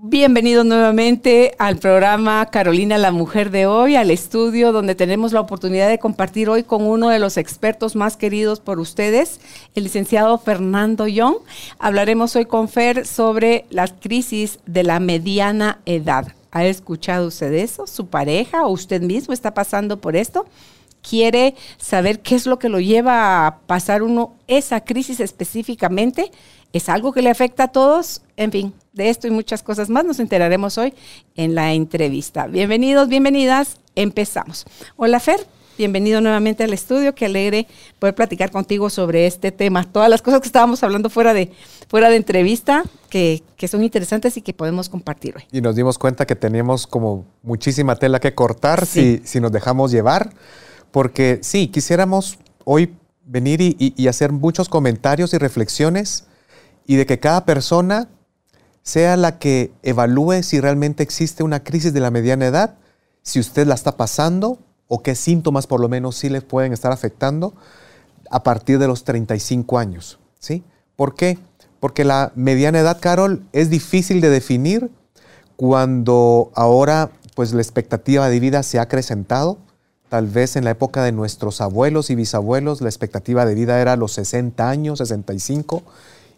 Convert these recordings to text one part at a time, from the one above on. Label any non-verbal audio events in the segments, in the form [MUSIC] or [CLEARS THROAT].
Bienvenidos nuevamente al programa Carolina la Mujer de hoy, al estudio donde tenemos la oportunidad de compartir hoy con uno de los expertos más queridos por ustedes, el licenciado Fernando Young. Hablaremos hoy con Fer sobre las crisis de la mediana edad. ¿Ha escuchado usted eso? ¿Su pareja o usted mismo está pasando por esto? ¿Quiere saber qué es lo que lo lleva a pasar uno esa crisis específicamente? ¿Es algo que le afecta a todos? En fin, de esto y muchas cosas más nos enteraremos hoy en la entrevista. Bienvenidos, bienvenidas, empezamos. Hola Fer, bienvenido nuevamente al estudio, qué alegre poder platicar contigo sobre este tema, todas las cosas que estábamos hablando fuera de, fuera de entrevista, que, son interesantes y que podemos compartir hoy. Y nos dimos cuenta que teníamos como muchísima tela que cortar si, si nos dejamos llevar, porque sí, quisiéramos hoy venir y hacer muchos comentarios y reflexiones y de que cada persona sea la que evalúe si realmente existe una crisis de la mediana edad, si usted la está pasando o qué síntomas por lo menos sí le pueden estar afectando a partir de los 35 años. ¿sí? ¿Por qué? Porque la mediana edad, Carol, es difícil de definir cuando ahora pues la expectativa de vida se ha acrecentado. Tal vez en la época de nuestros abuelos y bisabuelos la expectativa de vida era los 60 años, 65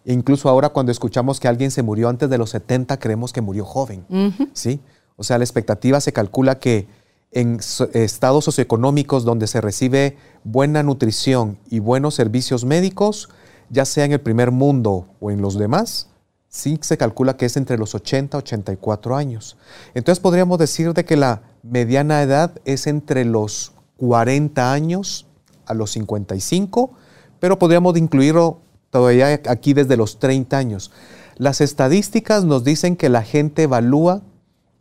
incluso ahora cuando escuchamos que alguien se murió antes de los 70, creemos que murió joven. ¿sí? O sea, la expectativa se calcula que en estados socioeconómicos donde se recibe buena nutrición y buenos servicios médicos, ya sea en el primer mundo o en los demás, sí se calcula que es entre los 80 y 84 años. Entonces podríamos decir de que la mediana edad es entre los 40 años a los 55, pero podríamos incluirlo todavía aquí desde los 30 años. Las estadísticas nos dicen que la gente evalúa,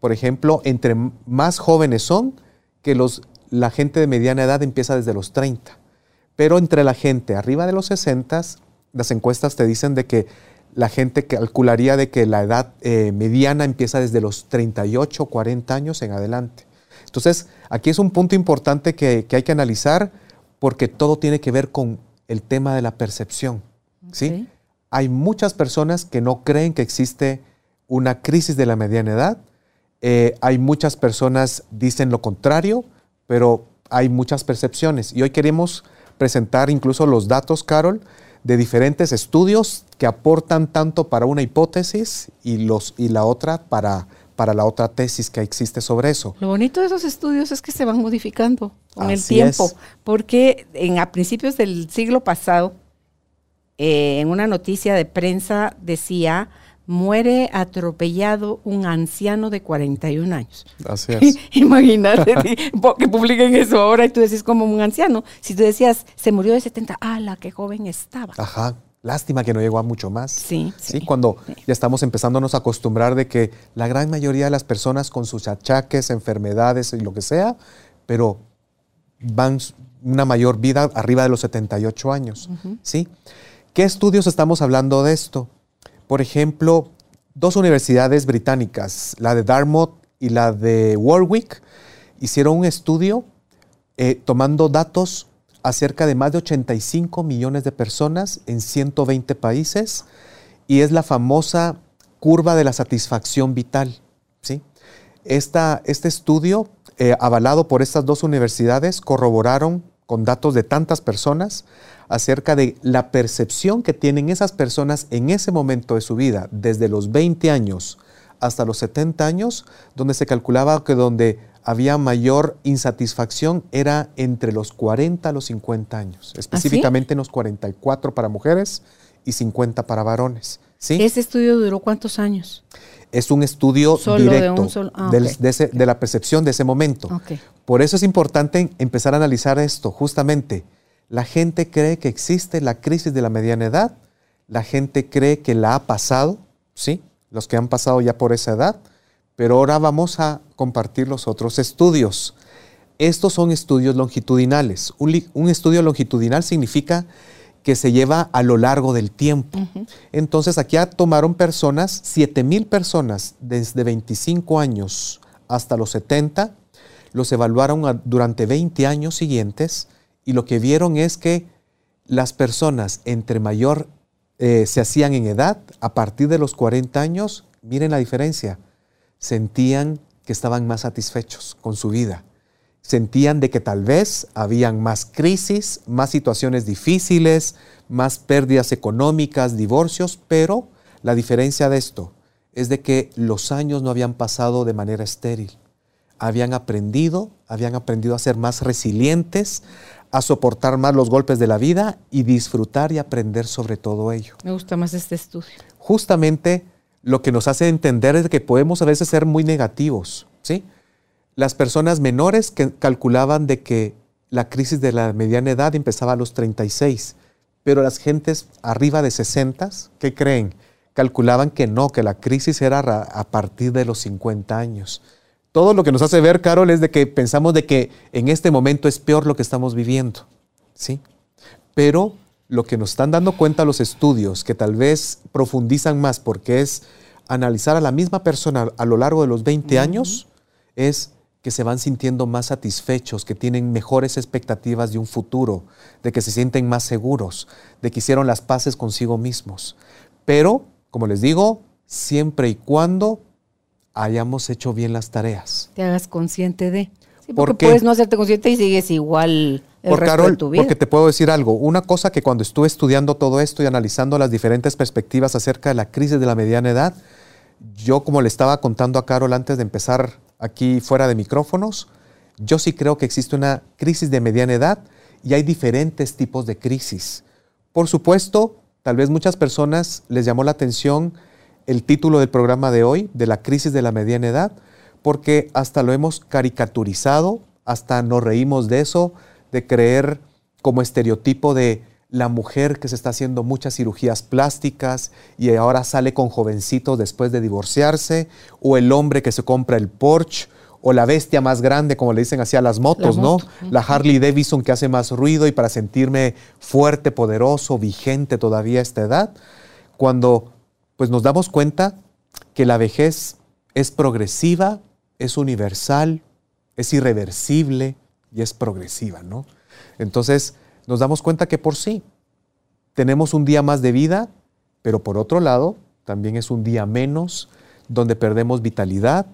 por ejemplo, entre más jóvenes son, que los, la gente de mediana edad empieza desde los 30. Pero entre la gente arriba de los 60, las encuestas te dicen de que la gente calcularía de que la edad eh, mediana empieza desde los 38, 40 años en adelante. Entonces, aquí es un punto importante que, que hay que analizar porque todo tiene que ver con el tema de la percepción. ¿Sí? Hay muchas personas que no creen que existe una crisis de la mediana edad. Eh, hay muchas personas dicen lo contrario, pero hay muchas percepciones. Y hoy queremos presentar incluso los datos, Carol, de diferentes estudios que aportan tanto para una hipótesis y, los, y la otra para, para la otra tesis que existe sobre eso. Lo bonito de esos estudios es que se van modificando con el tiempo, porque en, a principios del siglo pasado eh, en una noticia de prensa decía, muere atropellado un anciano de 41 años. Así [LAUGHS] es. Imagínate [LAUGHS] que publiquen eso ahora y tú decís como un anciano. Si tú decías, se murió de 70, ¡ala, qué joven estaba! Ajá. Lástima que no llegó a mucho más. Sí, sí. Cuando ya estamos empezándonos a acostumbrar de que la gran mayoría de las personas con sus achaques, enfermedades y lo que sea, pero van una mayor vida arriba de los 78 años. ¿sí? ¿Qué estudios estamos hablando de esto? Por ejemplo, dos universidades británicas, la de Dartmouth y la de Warwick, hicieron un estudio eh, tomando datos acerca de más de 85 millones de personas en 120 países y es la famosa curva de la satisfacción vital. ¿sí? este estudio, eh, avalado por estas dos universidades, corroboraron con datos de tantas personas acerca de la percepción que tienen esas personas en ese momento de su vida, desde los 20 años hasta los 70 años, donde se calculaba que donde había mayor insatisfacción era entre los 40 a los 50 años, ¿Ah, específicamente en los 44 para mujeres y 50 para varones. ¿sí? ¿Ese estudio duró cuántos años? Es un estudio directo ah, de, la percepción de ese momento. Por eso es importante empezar a analizar esto, justamente la gente cree que existe la crisis de la mediana edad, la gente cree que la ha pasado, ¿sí? Los que han pasado ya por esa edad, pero ahora vamos a compartir los otros estudios. estos son estudios longitudinales. Un, estudio longitudinal significa que se lleva a lo largo del tiempo. Entonces aquí tomaron personas, 7 mil personas desde 25 años hasta los 70, los evaluaron durante 20 años siguientes y lo que vieron es que las personas entre mayor eh, se hacían en edad, a partir de los 40 años, miren la diferencia, sentían que estaban más satisfechos con su vida sentían de que tal vez habían más crisis, más situaciones difíciles, más pérdidas económicas, divorcios, pero la diferencia de esto es de que los años no habían pasado de manera estéril. Habían aprendido, habían aprendido a ser más resilientes, a soportar más los golpes de la vida y disfrutar y aprender sobre todo ello. Me gusta más este estudio. Justamente lo que nos hace entender es que podemos a veces ser muy negativos, ¿sí? Las personas menores que calculaban de que la crisis de la mediana edad empezaba a los 36, pero las gentes arriba de 60, ¿qué creen? Calculaban que no, que la crisis era a partir de los 50 años. Todo lo que nos hace ver, Carol, es de que pensamos de que en este momento es peor lo que estamos viviendo, ¿sí? Pero lo que nos están dando cuenta los estudios, que tal vez profundizan más porque es analizar a la misma persona a lo largo de los 20 años, es que se van sintiendo más satisfechos, que tienen mejores expectativas de un futuro, de que se sienten más seguros, de que hicieron las paces consigo mismos. Pero, como les digo, siempre y cuando hayamos hecho bien las tareas. Te hagas consciente de. Sí, porque puedes no hacerte consciente y sigues igual el resto de tu vida. Porque te puedo decir algo. Una cosa que cuando estuve estudiando todo esto y analizando las diferentes perspectivas acerca de la crisis de la mediana edad, yo como le estaba contando a Carol antes de empezar aquí fuera de micrófonos, yo sí creo que existe una crisis de mediana edad y hay diferentes tipos de crisis. Por supuesto, tal vez muchas personas les llamó la atención el título del programa de hoy, de la crisis de la mediana edad, porque hasta lo hemos caricaturizado, hasta nos reímos de eso, de creer como estereotipo de la mujer que se está haciendo muchas cirugías plásticas y ahora sale con jovencitos después de divorciarse, o el hombre que se compra el Porsche, o la bestia más grande, como le dicen así a las motos, ¿no? La Harley Davidson que hace más ruido y para sentirme fuerte, poderoso, vigente todavía a esta edad, cuando pues nos damos cuenta que la vejez es progresiva, es universal, es irreversible y es progresiva, ¿no? Entonces, nos damos cuenta que por sí tenemos un día más de vida, pero por otro lado también es un día menos donde perdemos vitalidad,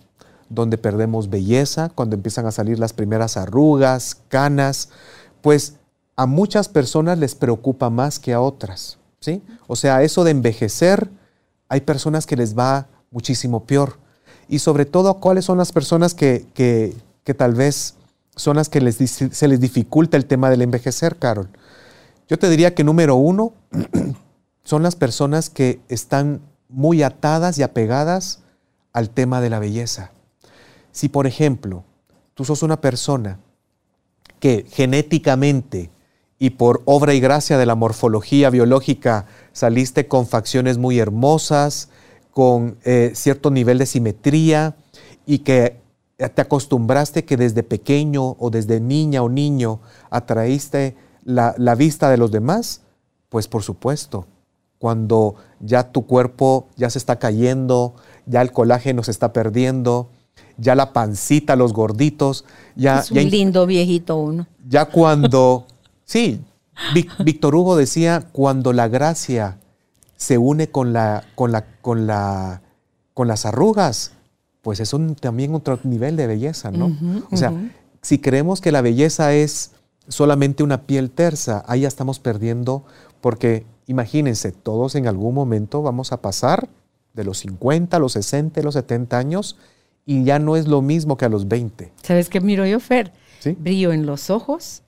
donde perdemos belleza, cuando empiezan a salir las primeras arrugas, canas, pues a muchas personas les preocupa más que a otras, ¿sí? O sea, eso de envejecer, hay personas que les va muchísimo peor. Y sobre todo, ¿cuáles son las personas que, que, que tal vez son las que les, se les dificulta el tema del envejecer, Carol. Yo te diría que número uno [CLEARS THROAT] son las personas que están muy atadas y apegadas al tema de la belleza. Si, por ejemplo, tú sos una persona que genéticamente y por obra y gracia de la morfología biológica saliste con facciones muy hermosas, con eh, cierto nivel de simetría y que te acostumbraste que desde pequeño o desde niña o niño atraíste la, vista de los demás, pues por supuesto, cuando ya tu cuerpo ya se está cayendo, ya el colágeno se está perdiendo, ya la pancita, los gorditos, ya... Es un lindo viejito uno. Ya cuando... [LAUGHS] sí, Víctor Hugo decía, cuando la gracia se une con, la, con, la, con, la, con las arrugas, pues es un, también otro nivel de belleza, ¿no? o sea, si creemos que la belleza es solamente una piel tersa, ahí ya estamos perdiendo, porque imagínense, todos en algún momento vamos a pasar de los 50 a los 60, a los 70 años, y ya no es lo mismo que a los 20. ¿Sabes qué miro yo, Fer? Brillo en los ojos,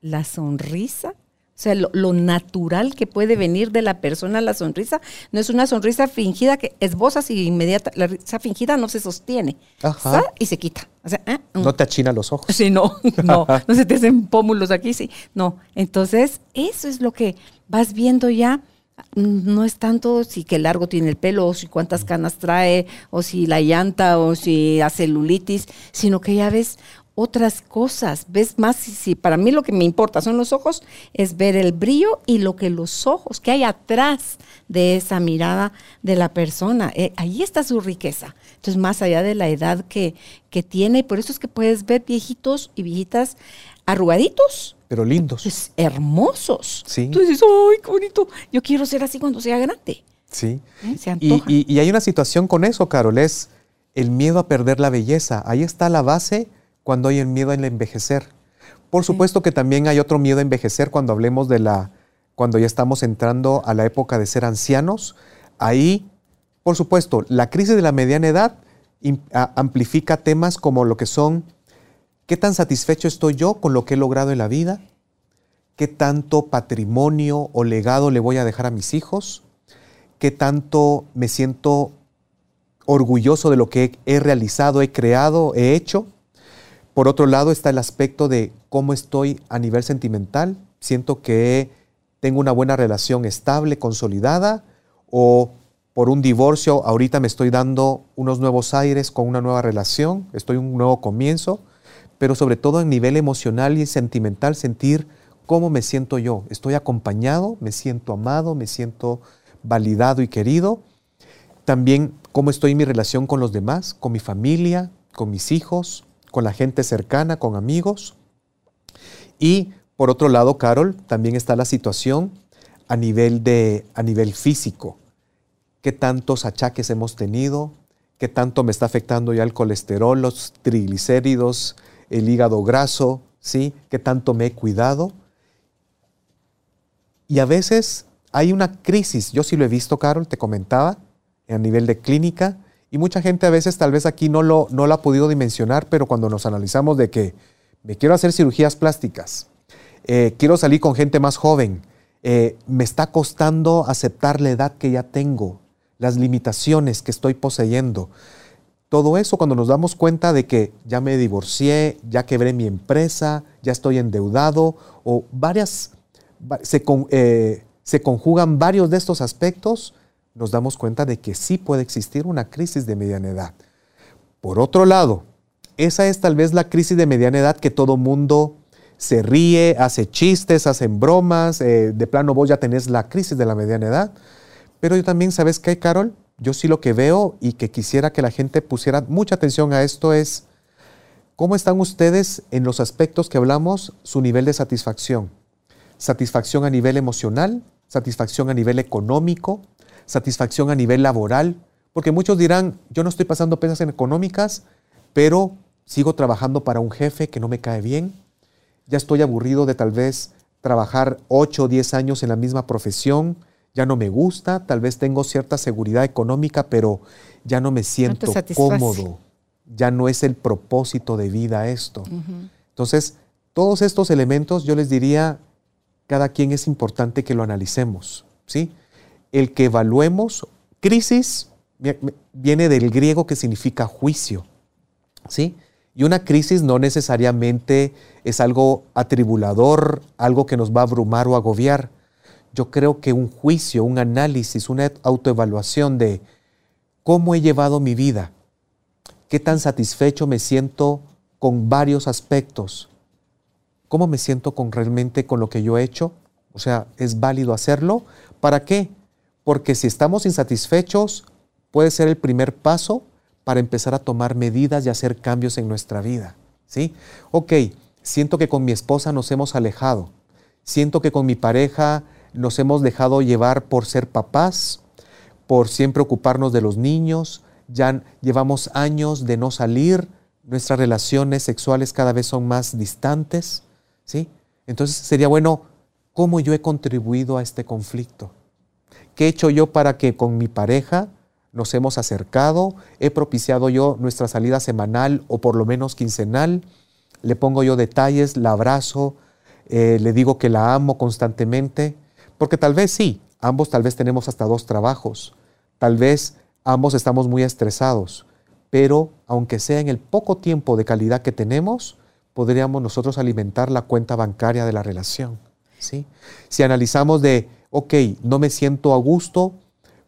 la sonrisa o sea, lo, natural que puede venir de la persona la sonrisa no es una sonrisa fingida que esbozas y inmediata. La risa fingida no se sostiene. Ajá. Y se quita. ¿eh? Mm. No te achina los ojos. Sí, no, [LAUGHS] no. no se te hacen pómulos aquí, sí. No. Entonces, eso es lo que vas viendo ya. No es tanto si qué largo tiene el pelo, o si cuántas canas trae, o si la llanta, o si la celulitis, sino que ya ves otras cosas, ves más, si, para mí lo que me importa son los ojos, es ver el brillo y lo que los ojos, que hay atrás de esa mirada de la persona. Eh, ahí está su riqueza. Entonces, más allá de la edad que, que tiene, por eso es que puedes ver viejitos y viejitas arrugaditos. Pero lindos. Pues, hermosos. Sí. Tú dices, ¡ay, qué bonito! Yo quiero ser así cuando sea grande. Sí. ¿Eh? Se Y, y- y hay una situación con eso, Carol, es el miedo a perder la belleza. Ahí está la base cuando hay el miedo al envejecer. Por supuesto que también hay otro miedo a envejecer cuando hablemos de la, cuando ya estamos entrando a la época de ser ancianos. Ahí, por supuesto, la crisis de la mediana edad amplifica temas como lo que son, ¿qué tan satisfecho estoy yo con lo que he logrado en la vida? ¿Qué tanto patrimonio o legado le voy a dejar a mis hijos? qué tanto me siento orgulloso de lo que he, he realizado, he creado, he hecho. Por otro lado está el aspecto de cómo estoy a nivel sentimental. Siento que tengo una buena relación estable, consolidada, o por un divorcio ahorita me estoy dando unos nuevos aires con una nueva relación, estoy en un nuevo comienzo, pero sobre todo a nivel emocional y sentimental sentir cómo me siento yo. Estoy acompañado, me siento amado, me siento validado y querido. También cómo estoy en mi relación con los demás, con mi familia, con mis hijos, con la gente cercana, con amigos. Y por otro lado, Carol, también está la situación a nivel, de, a nivel físico. ¿Qué tantos achaques hemos tenido? ¿Qué tanto me está afectando ya el colesterol, los triglicéridos, el hígado graso? ¿Sí? ¿Qué tanto me he cuidado? Y a veces hay una crisis, yo sí lo he visto, Carol, te comentaba, a nivel de clínica, y mucha gente a veces tal vez aquí no lo, no ha podido dimensionar, pero cuando nos analizamos de que me quiero hacer cirugías plásticas, eh, quiero salir con gente más joven, eh, me está costando aceptar la edad que ya tengo, las limitaciones que estoy poseyendo. Todo eso cuando nos damos cuenta de que ya me divorcié, ya quebré mi empresa, ya estoy endeudado o varias, va- se, eh, se conjugan varios de estos aspectos, nos damos cuenta de que sí puede existir una crisis de mediana edad. Por otro lado, esa es tal vez la crisis de mediana edad que todo mundo se ríe, hace chistes, hacen bromas, eh, de plano vos ya tenés la crisis de la mediana edad. Pero yo también, ¿sabes qué, Carol? Yo sí lo que veo y que quisiera que la gente pusiera mucha atención a esto es, ¿cómo están ustedes en los aspectos que hablamos, su nivel de satisfacción? Satisfacción a nivel emocional, satisfacción a nivel económico, satisfacción a nivel laboral, porque muchos dirán, yo no estoy pasando pesas en económicas, pero sigo trabajando para un jefe que no me cae bien, ya estoy aburrido de tal vez trabajar 8 o 10 años en la misma profesión, ya no me gusta, tal vez tengo cierta seguridad económica, pero ya no me siento cómodo, ya no es el propósito de vida esto. Entonces, todos estos elementos yo les diría, cada quien es importante que lo analicemos, ¿sí? El que evaluemos, crisis vi- viene del griego que significa juicio, ¿sí? Y una crisis no necesariamente es algo atribulador, algo que nos va a abrumar o agobiar. Yo creo que un juicio, un análisis, una autoevaluación de cómo he llevado mi vida, qué tan satisfecho me siento con varios aspectos, cómo me siento con realmente con lo que yo he hecho, o sea, es válido hacerlo. ¿Para qué? Porque si estamos insatisfechos, puede ser el primer paso para empezar a tomar medidas y hacer cambios en nuestra vida. ¿Sí? Ok, siento que con mi esposa nos hemos alejado. Siento que con mi pareja nos hemos dejado llevar por ser papás, por siempre ocuparnos de los niños. Ya llevamos años de no salir. Nuestras relaciones sexuales cada vez son más distantes. ¿Sí? Entonces sería bueno, ¿cómo yo he contribuido a este conflicto? ¿Qué he hecho yo para que con mi pareja nos hemos acercado? ¿He propiciado yo nuestra salida semanal o por lo menos quincenal? ¿Le pongo yo detalles? ¿La abrazo? Eh, ¿Le digo que la amo constantemente? Porque tal vez sí, ambos tal vez tenemos hasta dos trabajos. Tal vez ambos estamos muy estresados. Pero aunque sea en el poco tiempo de calidad que tenemos, podríamos nosotros alimentar la cuenta bancaria de la relación. ¿sí? Si analizamos de, ok, no me siento a gusto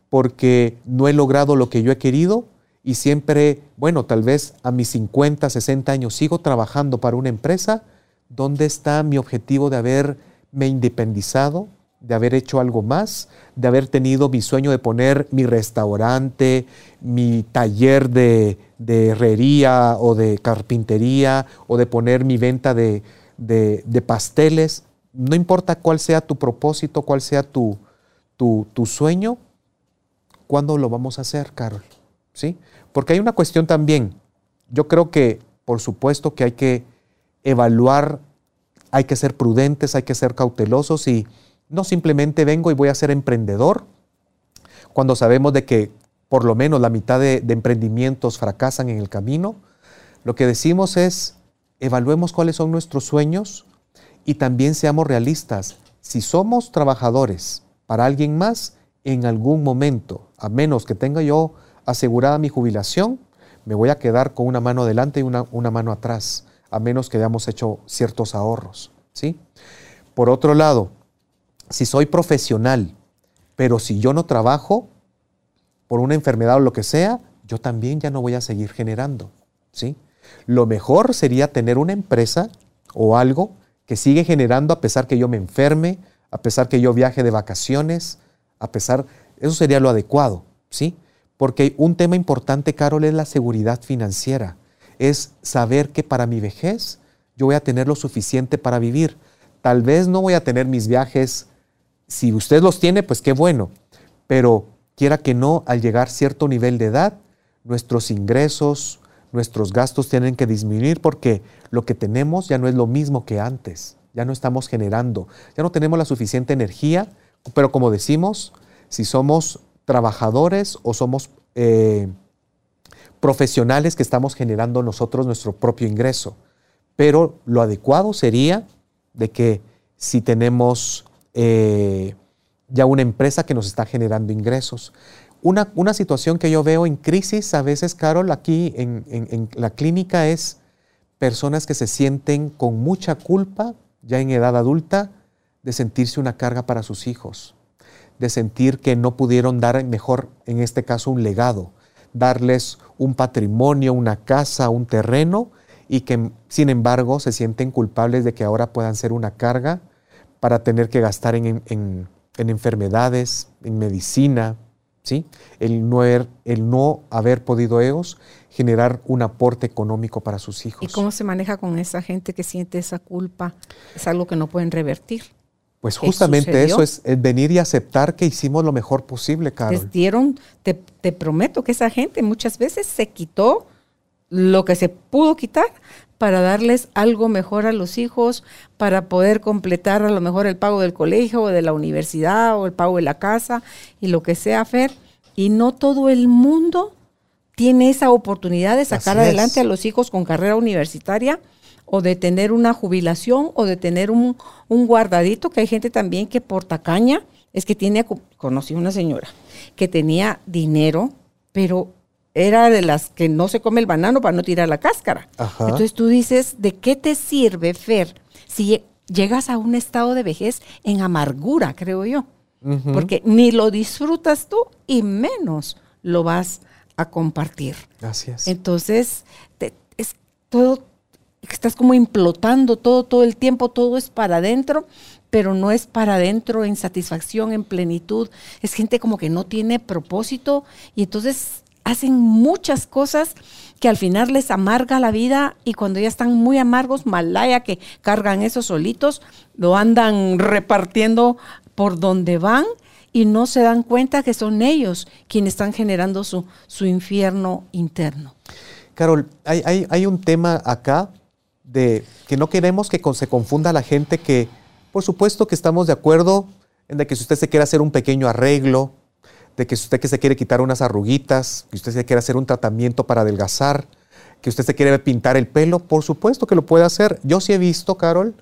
porque no he logrado lo que yo he querido, y siempre, bueno, tal vez a mis 50, 60 años sigo trabajando para una empresa, ¿dónde está mi objetivo de haberme independizado, de haber hecho algo más, de haber tenido mi sueño de poner mi restaurante, mi taller de, herrería o de carpintería o de poner mi venta de, pasteles. No importa cuál sea tu propósito, cuál sea tu, tu, sueño, ¿cuándo lo vamos a hacer, Carol? ¿Sí? Porque hay una cuestión también. Yo creo que, por supuesto, que hay que evaluar, hay que ser prudentes, hay que ser cautelosos y no simplemente vengo y voy a ser emprendedor, cuando sabemos de que por lo menos la mitad de, emprendimientos fracasan en el camino. Lo que decimos es, evaluemos cuáles son nuestros sueños y también seamos realistas. Si somos trabajadores para alguien más, en algún momento, a menos que tenga yo asegurada mi jubilación, me voy a quedar con una mano adelante y una, una mano atrás, a menos que hayamos hecho ciertos ahorros. ¿sí? Por otro lado, si soy profesional, pero si yo no trabajo por una enfermedad o lo que sea, yo también ya no voy a seguir generando. ¿sí? Lo mejor sería tener una empresa o algo que sigue generando a pesar que yo me enferme, a pesar que yo viaje de vacaciones, a pesar, eso sería lo adecuado, ¿sí? Porque un tema importante, Carol, es la seguridad financiera. Es saber que para mi vejez yo voy a tener lo suficiente para vivir. Tal vez no voy a tener mis viajes si usted los tiene, pues qué bueno, pero quiera que no, al llegar cierto nivel de edad, nuestros ingresos, nuestros gastos tienen que disminuir porque lo que tenemos ya no es lo mismo que antes, ya no estamos generando, ya no tenemos la suficiente energía, pero como decimos, si somos trabajadores o somos eh, profesionales que estamos generando nosotros nuestro propio ingreso. Pero lo adecuado sería de que si tenemos eh, ya una empresa que nos está generando ingresos. Una, una, situación que yo veo en crisis a veces, Carol, aquí en, en, la clínica es personas que se sienten con mucha culpa, ya en edad adulta, de sentirse una carga para sus hijos, de sentir que no pudieron dar mejor, en este caso, un legado, darles un patrimonio, una casa, un terreno, y que sin embargo se sienten culpables de que ahora puedan ser una carga para tener que gastar en, enfermedades, en medicina, ¿sí? El no, haber, el no haber podido ellos generar un aporte económico para sus hijos. ¿Y cómo se maneja con esa gente que siente esa culpa? Es algo que no pueden revertir. Pues justamente eso es, venir y aceptar que hicimos lo mejor posible, Carol. Les dieron, te, te prometo que esa gente muchas veces se quitó lo que se pudo quitar para darles algo mejor a los hijos, para poder completar a lo mejor el pago del colegio o de la universidad o el pago de la casa y lo que sea, Fer. Y no todo el mundo tiene esa oportunidad de sacar adelante a los hijos con carrera universitaria o de tener una jubilación o de tener un, un guardadito, que hay gente también que por tacaña, es que tiene, conocí una señora que tenía dinero, pero era de las que no se come el banano para no tirar la cáscara. Entonces tú dices, ¿de qué te sirve, Fer, si llegas a un estado de vejez en amargura, creo yo? Porque ni lo disfrutas tú y menos lo vas a compartir. Gracias. Entonces, es todo, estás como implotando todo, todo el tiempo, todo es para adentro, pero no es para adentro en satisfacción, en plenitud. Es gente como que no tiene propósito y entonces hacen muchas cosas que al final les amarga la vida y cuando ya están muy amargos, malaya que cargan esos solitos, lo andan repartiendo por donde van y no se dan cuenta que son ellos quienes están generando su, su infierno interno. Carol, hay, hay, un tema acá de que no queremos que se confunda la gente que, por supuesto que estamos de acuerdo en que si usted se quiere hacer un pequeño arreglo, de que usted que se quiere quitar unas arruguitas, que usted se quiere hacer un tratamiento para adelgazar, que usted se quiere pintar el pelo, por supuesto que lo puede hacer. Yo sí he visto, Carol,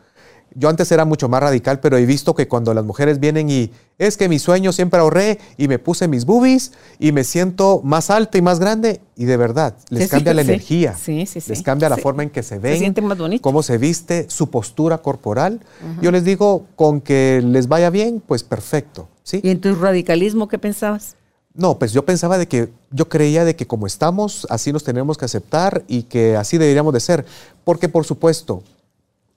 yo antes era mucho más radical, pero he visto que cuando las mujeres vienen y es que mi sueño siempre ahorré y me puse mis boobies y me siento más alta y más grande y de verdad les cambia la energía, les cambia la forma en que se ven, cómo se viste, su postura corporal. Yo les digo, con que les vaya bien, pues perfecto. ¿Sí? ¿Y en tu radicalismo qué pensabas? No, pues yo pensaba de que, yo creía de que como estamos, así nos tenemos que aceptar y que así deberíamos de ser. Porque por supuesto,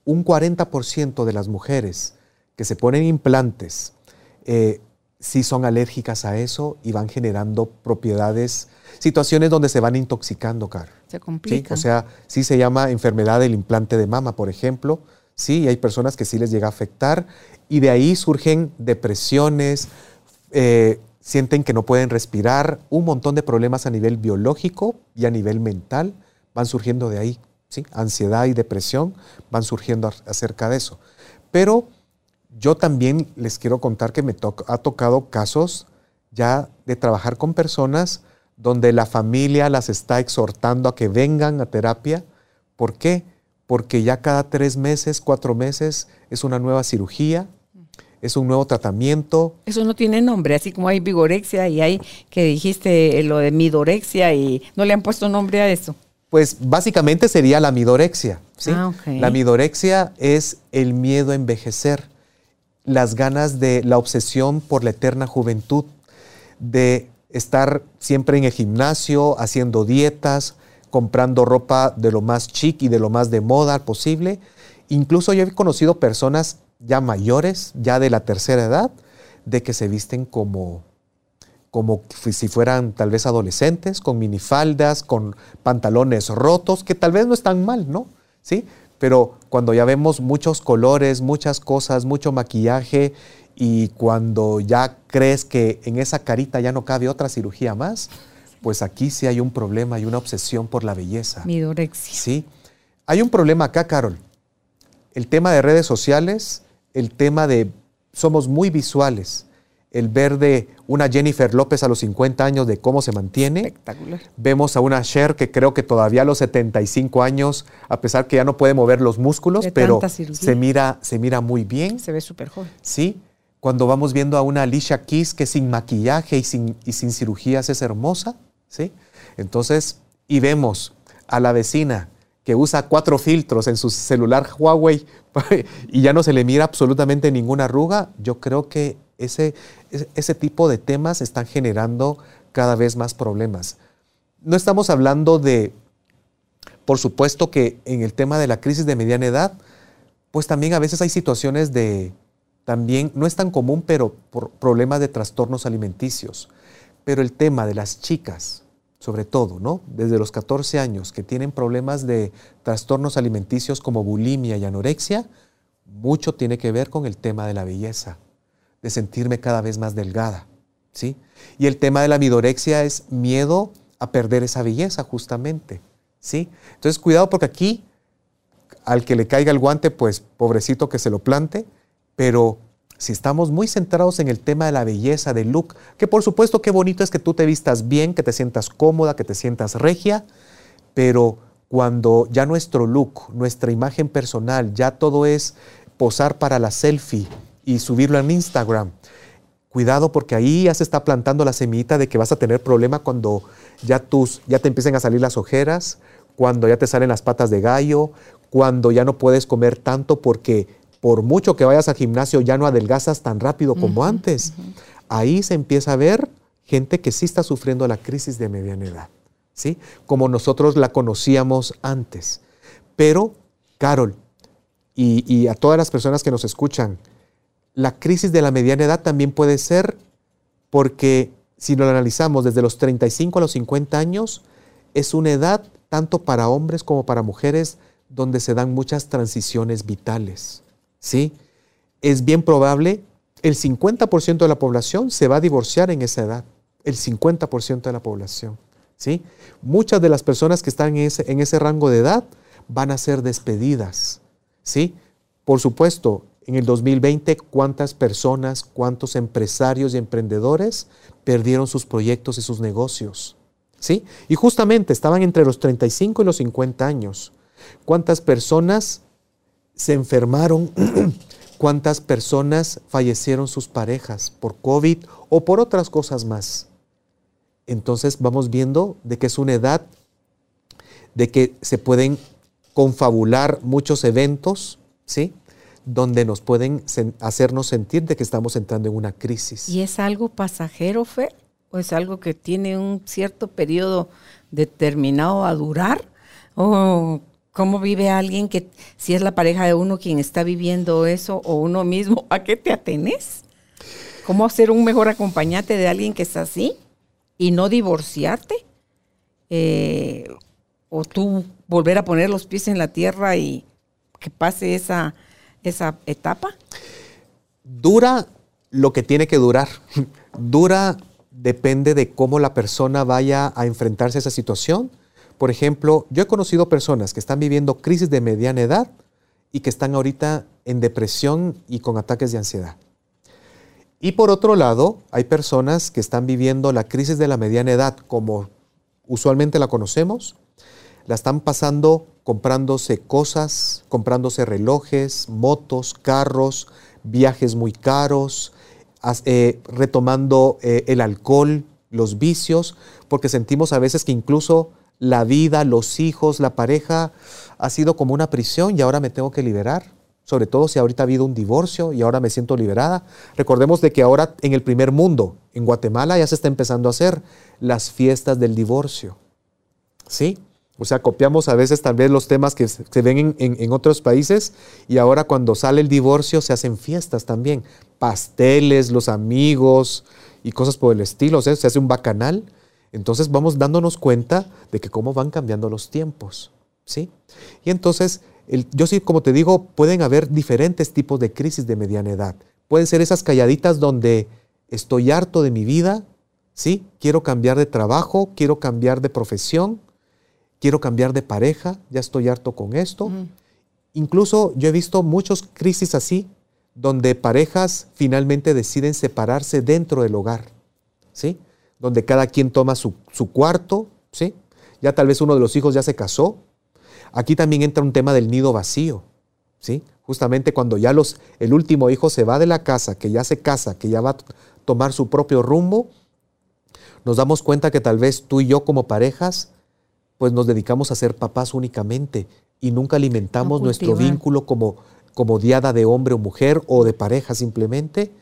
un 40% de las mujeres que se ponen implantes eh, sí son alérgicas a eso y van generando propiedades, situaciones donde se van intoxicando, Car. Se complica. O sea, sí se llama enfermedad del implante de mama, por ejemplo. Sí, hay personas que sí les llega a afectar y de ahí surgen depresiones, eh, sienten que no pueden respirar, un montón de problemas a nivel biológico y a nivel mental van surgiendo de ahí. ¿sí? Ansiedad y depresión van surgiendo acerca de eso. Pero yo también les quiero contar que me ha tocado casos ya de trabajar con personas donde la familia las está exhortando a que vengan a terapia. ¿Por qué? Porque ya cada tres meses, cuatro meses es una nueva cirugía, es un nuevo tratamiento. Eso no tiene nombre, así como hay vigorexia y hay que dijiste lo de midorexia y no le han puesto nombre a eso. Pues básicamente sería la midorexia. ¿sí? Ah, la midorexia es el miedo a envejecer, las ganas de la obsesión por la eterna juventud, de estar siempre en el gimnasio, haciendo dietas, comprando ropa de lo más chic y de lo más de moda posible. Incluso yo he conocido personas ya mayores, ya de la tercera edad, de que se visten como, como si fueran tal vez adolescentes, con minifaldas, con pantalones rotos, que tal vez no están mal, ¿no? ¿Sí? Pero cuando ya vemos muchos colores, muchas cosas, mucho maquillaje, y cuando ya crees que en esa carita ya no cabe otra cirugía más, pues aquí sí hay un problema y una obsesión por la belleza. Midorexia. Sí. Hay un problema acá, Carol. El tema de redes sociales el tema de somos muy visuales. El ver de una Jennifer López a los 50 años de cómo se mantiene. Espectacular. Vemos a una Cher que creo que todavía a los 75 años, a pesar que ya no puede mover los músculos, pero se mira, se mira muy bien. Se ve súper joven. Sí. Cuando vamos viendo a una Alicia Keys que sin maquillaje y sin, y sin cirugías es hermosa. ¿Sí? Entonces, y vemos a la vecina que usa cuatro filtros en su celular Huawei [LAUGHS] y ya no se le mira absolutamente ninguna arruga, yo creo que ese, ese tipo de temas están generando cada vez más problemas. No estamos hablando de, por supuesto que en el tema de la crisis de mediana edad, pues también a veces hay situaciones de, también, no es tan común, pero por problemas de trastornos alimenticios. Pero el tema de las chicas sobre todo, ¿no? Desde los 14 años, que tienen problemas de trastornos alimenticios como bulimia y anorexia, mucho tiene que ver con el tema de la belleza, de sentirme cada vez más delgada, ¿sí? Y el tema de la midorexia es miedo a perder esa belleza, justamente, ¿sí? Entonces, cuidado porque aquí, al que le caiga el guante, pues pobrecito que se lo plante, pero si estamos muy centrados en el tema de la belleza, del look, que por supuesto qué bonito es que tú te vistas bien, que te sientas cómoda, que te sientas regia, pero cuando ya nuestro look, nuestra imagen personal, ya todo es posar para la selfie y subirlo en Instagram, cuidado porque ahí ya se está plantando la semillita de que vas a tener problema cuando ya, tus, ya te empiecen a salir las ojeras, cuando ya te salen las patas de gallo, cuando ya no puedes comer tanto porque por mucho que vayas al gimnasio, ya no adelgazas tan rápido como antes. Ahí se empieza a ver gente que sí está sufriendo la crisis de mediana edad, ¿sí? Como nosotros la conocíamos antes. Pero, Carol, y, y a todas las personas que nos escuchan, la crisis de la mediana edad también puede ser porque si lo analizamos desde los 35 a los 50 años, es una edad tanto para hombres como para mujeres donde se dan muchas transiciones vitales. ¿Sí? Es bien probable, el 50% de la población se va a divorciar en esa edad, el 50% de la población, ¿sí? Muchas de las personas que están en ese, en ese rango de edad van a ser despedidas, ¿sí? Por supuesto, en el 2020, ¿cuántas personas, cuántos empresarios y emprendedores perdieron sus proyectos y sus negocios? ¿Sí? Y justamente estaban entre los 35 y los 50 años. ¿Cuántas personas se enfermaron, [CLEARS THROAT] cuántas personas fallecieron sus parejas por COVID o por otras cosas más. Entonces vamos viendo de que es una edad de que se pueden confabular muchos eventos, ¿sí? Donde nos pueden hacernos sentir de que estamos entrando en una crisis. ¿Y es algo pasajero, Fer? o es algo que tiene un cierto periodo determinado a durar? ¿O cómo vive alguien que si es la pareja de uno quien está viviendo eso o uno mismo, ¿a qué te atenes? ¿Cómo ser un mejor acompañante de alguien que está así y no divorciarte? Eh, o tú volver a poner los pies en la tierra y que pase esa, esa etapa? Dura lo que tiene que durar. [LAUGHS] Dura depende de cómo la persona vaya a enfrentarse a esa situación. Por ejemplo, yo he conocido personas que están viviendo crisis de mediana edad y que están ahorita en depresión y con ataques de ansiedad. Y por otro lado, hay personas que están viviendo la crisis de la mediana edad como usualmente la conocemos, la están pasando comprándose cosas, comprándose relojes, motos, carros, viajes muy caros, eh, retomando eh, el alcohol, los vicios, porque sentimos a veces que incluso la vida, los hijos, la pareja ha sido como una prisión y ahora me tengo que liberar. Sobre todo si ahorita ha habido un divorcio y ahora me siento liberada. Recordemos de que ahora en el primer mundo, en Guatemala, ya se está empezando a hacer las fiestas del divorcio. ¿Sí? O sea, copiamos a veces tal los temas que se ven en, otros países y ahora cuando sale el divorcio se hacen fiestas también. Pasteles, los amigos y cosas por el estilo. O sea, se hace un bacanal. Entonces vamos dándonos cuenta de que cómo van cambiando los tiempos. ¿sí? Y entonces, yo sí, como te digo, pueden haber diferentes tipos de crisis de mediana edad. Pueden ser esas calladitas donde estoy harto de mi vida, ¿sí? Quiero cambiar de trabajo, quiero cambiar de profesión quiero cambiar de pareja, ya estoy harto con esto. Incluso yo he visto muchas crisis así, donde parejas finalmente deciden separarse dentro del hogar, ¿sí? Donde cada quien toma su, cuarto, ¿sí? Ya tal vez uno de los hijos ya se casó. Aquí también entra un tema del nido vacío, ¿sí? Justamente cuando ya los, el último hijo se va de la casa, que ya se casa, que ya va a tomar su propio rumbo, nos damos cuenta que tal vez tú y yo como parejas pues nos dedicamos a ser papás únicamente y nunca alimentamos nuestro vínculo como, como diada de hombre o mujer o de pareja simplemente.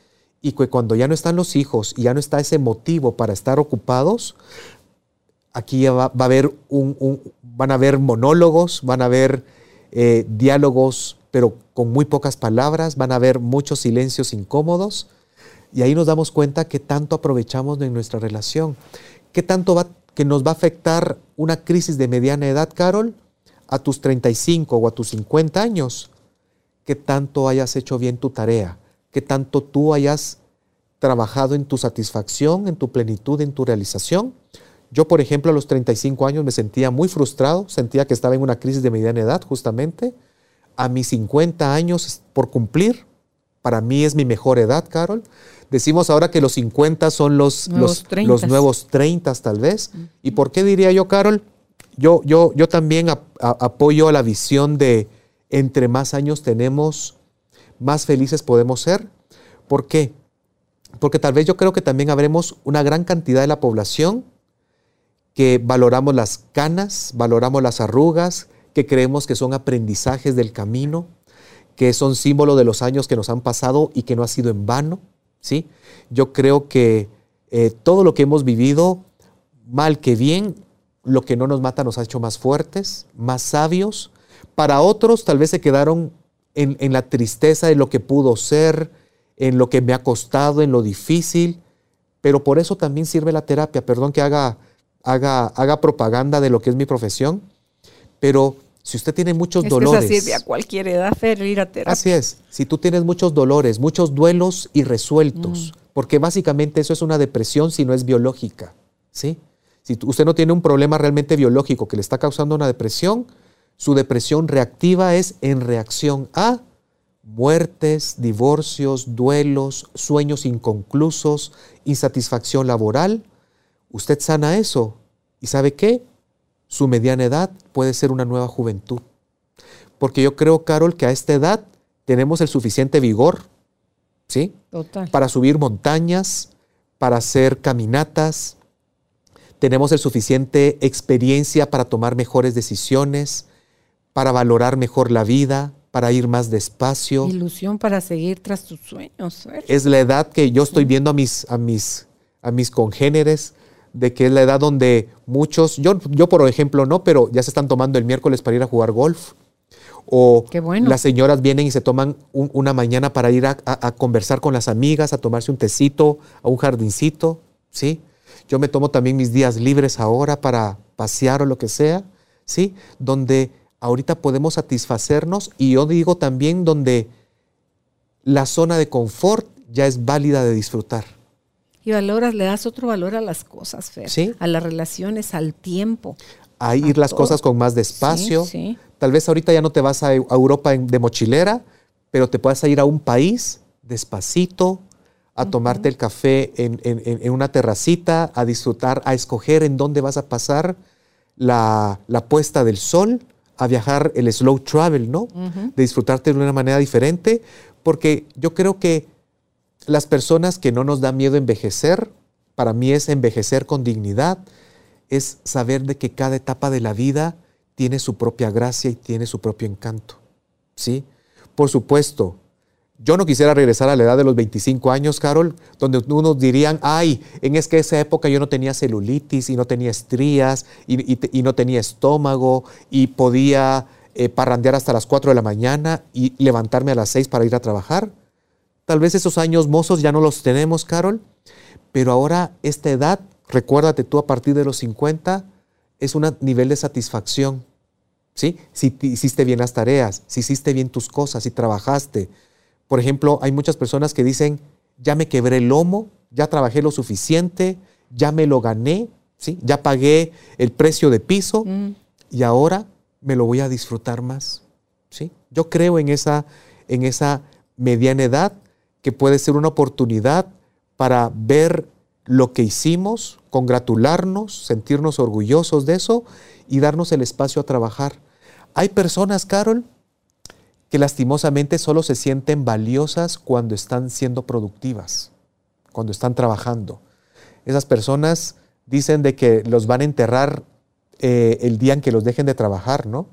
Y que cuando ya no están los hijos y ya no está ese motivo para estar ocupados, aquí va, a haber un, van a haber monólogos, van a haber eh, diálogos, pero con muy pocas palabras, van a haber muchos silencios incómodos. Y ahí nos damos cuenta que tanto aprovechamos de nuestra relación, qué tanto va que nos va a afectar una crisis de mediana edad, Carol, a tus 35 o a tus 50 años, que tanto hayas hecho bien tu tarea, que tanto tú hayas trabajado en tu satisfacción, en tu plenitud, en tu realización. Yo, por ejemplo, a los 35 años me sentía muy frustrado, sentía que estaba en una crisis de mediana edad justamente. A mis 50 años por cumplir, para mí es mi mejor edad, Carol. Decimos ahora que los 50 son los nuevos, los, nuevos 30 tal vez. ¿Y por qué diría yo, Carol? Yo, yo, yo también apoyo a la visión de entre más años tenemos, más felices podemos ser. ¿Por qué? Porque tal vez yo creo que también habremos una gran cantidad de la población que valoramos las canas, valoramos las arrugas, que creemos que son aprendizajes del camino, que son símbolo de los años que nos han pasado y que no ha sido en vano. ¿sí? Yo creo que eh, todo lo que hemos vivido, mal que bien, lo que no nos mata nos ha hecho más fuertes, más sabios. Para otros tal vez se quedaron en, la tristeza de lo que pudo ser, en lo que me ha costado, en lo difícil, pero por eso también sirve la terapia. Perdón que haga, haga, haga propaganda de lo que es mi profesión, pero si usted tiene muchos dolores. Que sirve a cualquier edad, ir a terapia. Así es. Si tú tienes muchos dolores, muchos duelos irresueltos, mm. porque básicamente eso es una depresión si no es biológica. ¿sí? Si usted no tiene un problema realmente biológico que le está causando una depresión, su depresión reactiva es en reacción a muertes, divorcios, duelos, sueños inconclusos, insatisfacción laboral. Usted sana eso. ¿Y sabe qué? su mediana edad puede ser una nueva juventud. Porque yo creo, Carol, que a esta edad tenemos el suficiente vigor, ¿sí? Para subir montañas, para hacer caminatas, tenemos el suficiente experiencia para tomar mejores decisiones, para valorar mejor la vida, para ir más despacio. Ilusión para seguir tras tus sueños. Es la edad que yo estoy viendo a mis, a mis, a mis congéneres, de que es la edad donde muchos, yo, yo por ejemplo no, pero ya se están tomando el miércoles para ir a jugar golf. O las señoras vienen y se toman una mañana para ir a, conversar con las amigas, a tomarse un tecito, a un jardincito, ¿sí? Yo me tomo también mis días libres ahora para pasear o lo que sea, ¿sí? Donde ahorita podemos satisfacernos y yo digo también donde la zona de confort ya es válida de disfrutar. Y valoras, le das otro valor a las cosas, Fer. ¿Sí? A las relaciones, al tiempo. A ir las cosas con más despacio. Tal vez ahorita ya no te vas a Europa de mochilera, pero te puedes ir a un país despacito, a tomarte el café en, una terracita, a disfrutar, a escoger en dónde vas a pasar la, puesta del sol, a viajar el slow travel, ¿no? De disfrutarte de una manera diferente, porque yo creo que las personas que no nos da miedo envejecer, para mí es envejecer con dignidad, es saber de que cada etapa de la vida tiene su propia gracia y tiene su propio encanto. ¿Sí? Por supuesto, yo no quisiera regresar a la edad de los 25 años, Carol, donde unos dirían, ay, en es que esa época yo no tenía celulitis y no tenía estrías y, no tenía estómago y podía eh, parrandear hasta las 4 de la mañana y levantarme a las 6 para ir a trabajar. Tal vez esos años mozos ya no los tenemos, Carol, pero ahora esta edad, recuérdate tú a partir de los 50, es un nivel de satisfacción. ¿Sí? Si hiciste bien las tareas, si hiciste bien tus cosas, si trabajaste. Por ejemplo, hay muchas personas que dicen, ya me quebré el lomo, ya trabajé lo suficiente, ya me lo gané, ¿sí? ya pagué el precio de piso mm. y ahora me lo voy a disfrutar más. ¿sí? Yo creo en esa, en esa mediana edad que puede ser una oportunidad para ver lo que hicimos, congratularnos, sentirnos orgullosos de eso y darnos el espacio a trabajar. Hay personas, Carol, que lastimosamente solo se sienten valiosas cuando están siendo productivas, cuando están trabajando. Esas personas dicen de que los van a enterrar eh, el día en que los dejen de trabajar, ¿no?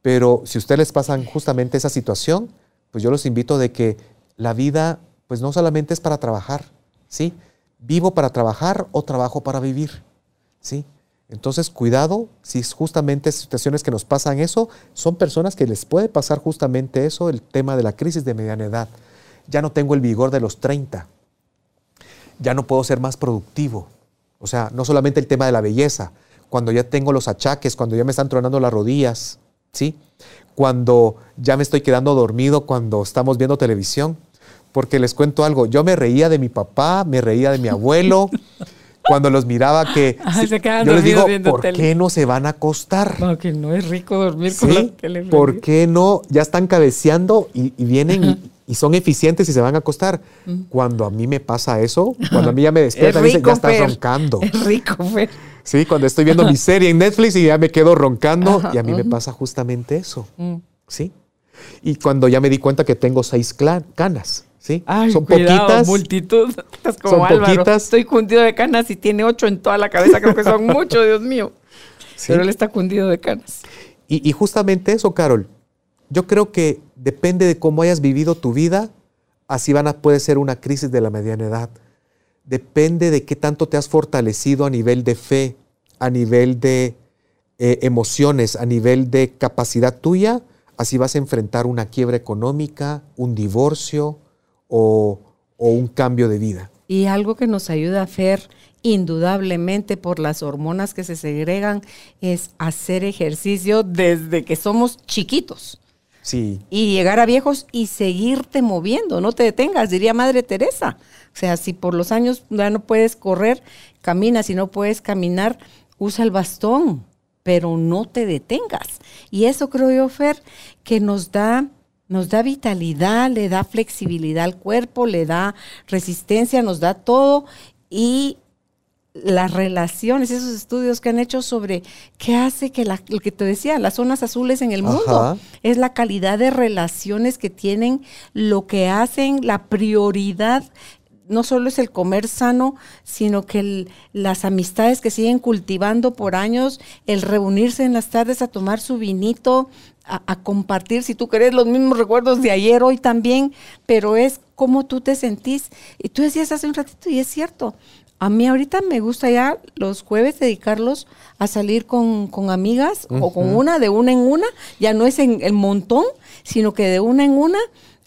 Pero si ustedes les pasan justamente esa situación, pues yo los invito de que la vida pues no solamente es para trabajar, ¿sí? Vivo para trabajar o trabajo para vivir, ¿sí? Entonces, cuidado, si justamente situaciones que nos pasan eso, son personas que les puede pasar justamente eso, el tema de la crisis de mediana edad. Ya no tengo el vigor de los 30, ya no puedo ser más productivo. O sea, no solamente el tema de la belleza, cuando ya tengo los achaques, cuando ya me están tronando las rodillas, ¿sí? Cuando ya me estoy quedando dormido cuando estamos viendo televisión, porque les cuento algo, yo me reía de mi papá, me reía de mi abuelo, [LAUGHS] cuando los miraba que [LAUGHS] yo les digo, ¿por qué no se van a acostar? Porque no es rico dormir con la tele. ¿Por qué no? Ya están cabeceando y, vienen y, son eficientes y se van a acostar. Mm. Cuando a mí me pasa eso, [LAUGHS] cuando a mí ya me despiertan, dicen, ya estás roncando. Es rico, Fer. Sí, cuando estoy viendo mi [LAUGHS] serie en Netflix y ya me quedo roncando y a mí me pasa justamente eso. Mm. ¿Sí? Y cuando ya me di cuenta que tengo seis canas. ¿Sí? son poquitas. multitud. [LAUGHS] Estás como son poquitas. Estoy cundido de canas y tiene ocho en toda la cabeza. Creo que son [LAUGHS] muchos, Dios mío. Pero él está cundido de canas. Y, justamente eso, Carol. Yo creo que depende de cómo hayas vivido tu vida, así van a, puede ser una crisis de la mediana edad. Depende de qué tanto te has fortalecido a nivel de fe, a nivel de eh, emociones, a nivel de capacidad tuya, así vas a enfrentar una quiebra económica, un divorcio, o, un cambio de vida. Y algo que nos ayuda a hacer indudablemente por las hormonas que se segregan es hacer ejercicio desde que somos chiquitos. Sí. Y llegar a viejos y seguirte moviendo, no te detengas, diría Madre Teresa. O sea, si por los años ya no puedes correr, camina, si no puedes caminar, usa el bastón, pero no te detengas. Y eso creo yo, Fer, que nos da nos da vitalidad, le da flexibilidad al cuerpo, le da resistencia, nos da todo. Y las relaciones, esos estudios que han hecho sobre qué hace que la, lo que te decía, las zonas azules en el mundo, es la calidad de relaciones que tienen, lo que hacen, la prioridad no solo es el comer sano, sino que las amistades que siguen cultivando por años, el reunirse en las tardes a tomar su vinito, a, compartir, si tú querés, los mismos recuerdos de ayer, hoy también, pero es cómo tú te sentís. Y tú decías hace un ratito, y es cierto, A mí ahorita me gusta ya los jueves dedicarlos a salir con, amigas o con una, de una en una. Ya no es en el montón, sino que de una en una.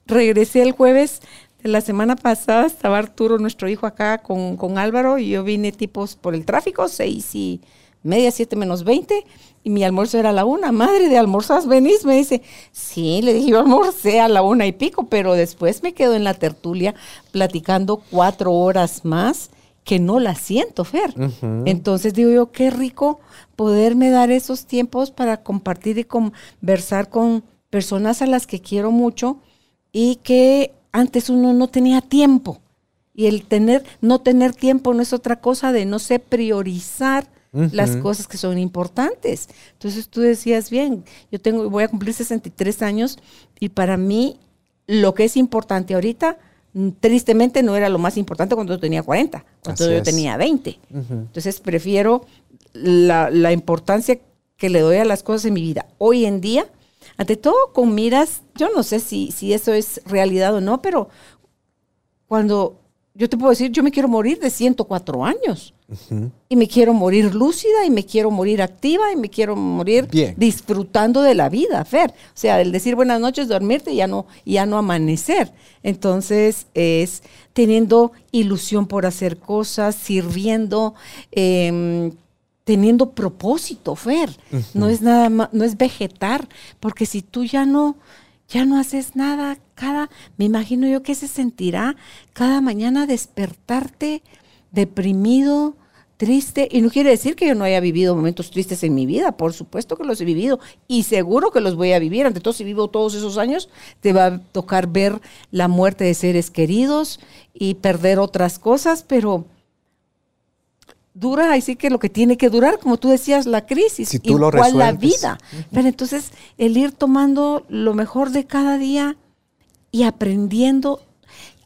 Regresé el jueves la semana pasada, estaba Arturo, nuestro hijo, acá con, con Álvaro, y yo vine tipos por el tráfico, seis y media, siete menos veinte, y mi almuerzo era a la una. Madre de almorzas, venís, me dice. Sí, le dije, yo almorcé a la una y pico, pero después me quedo en la tertulia platicando cuatro horas más que no la siento, Fer. Entonces digo yo, qué rico poderme dar esos tiempos para compartir y conversar con personas a las que quiero mucho y que antes uno no tenía tiempo. Y el tener, no tener tiempo no es otra cosa de no sé priorizar las cosas que son importantes. Entonces tú decías, bien, yo tengo, voy a cumplir 63 años y para mí lo que es importante ahorita, mm, tristemente no era lo más importante cuando yo tenía 40, cuando yo tenía 20. Entonces prefiero la, la importancia que le doy a las cosas en mi vida. Hoy en día, ante todo con miras, yo no sé si, si eso es realidad o no, pero cuando yo te puedo decir, yo me quiero morir de 104 años. Y me quiero morir lúcida y me quiero morir activa y me quiero morir disfrutando de la vida, Fer. O sea, el decir buenas noches, dormirte y ya no, ya no amanecer. Entonces es teniendo ilusión por hacer cosas, sirviendo, em, teniendo propósito, Fer. No es nada más, no es vegetar, porque si tú ya no, ya no haces nada, cada, me imagino yo que se sentirá cada mañana despertarte deprimido, triste, y no quiere decir que yo no haya vivido momentos tristes en mi vida, por supuesto que los he vivido y seguro que los voy a vivir, ante todo si vivo todos esos años, te va a tocar ver la muerte de seres queridos y perder otras cosas, pero dura así que lo que tiene que durar, como tú decías, la crisis, si igual la vida. Pero entonces el ir tomando lo mejor de cada día y aprendiendo,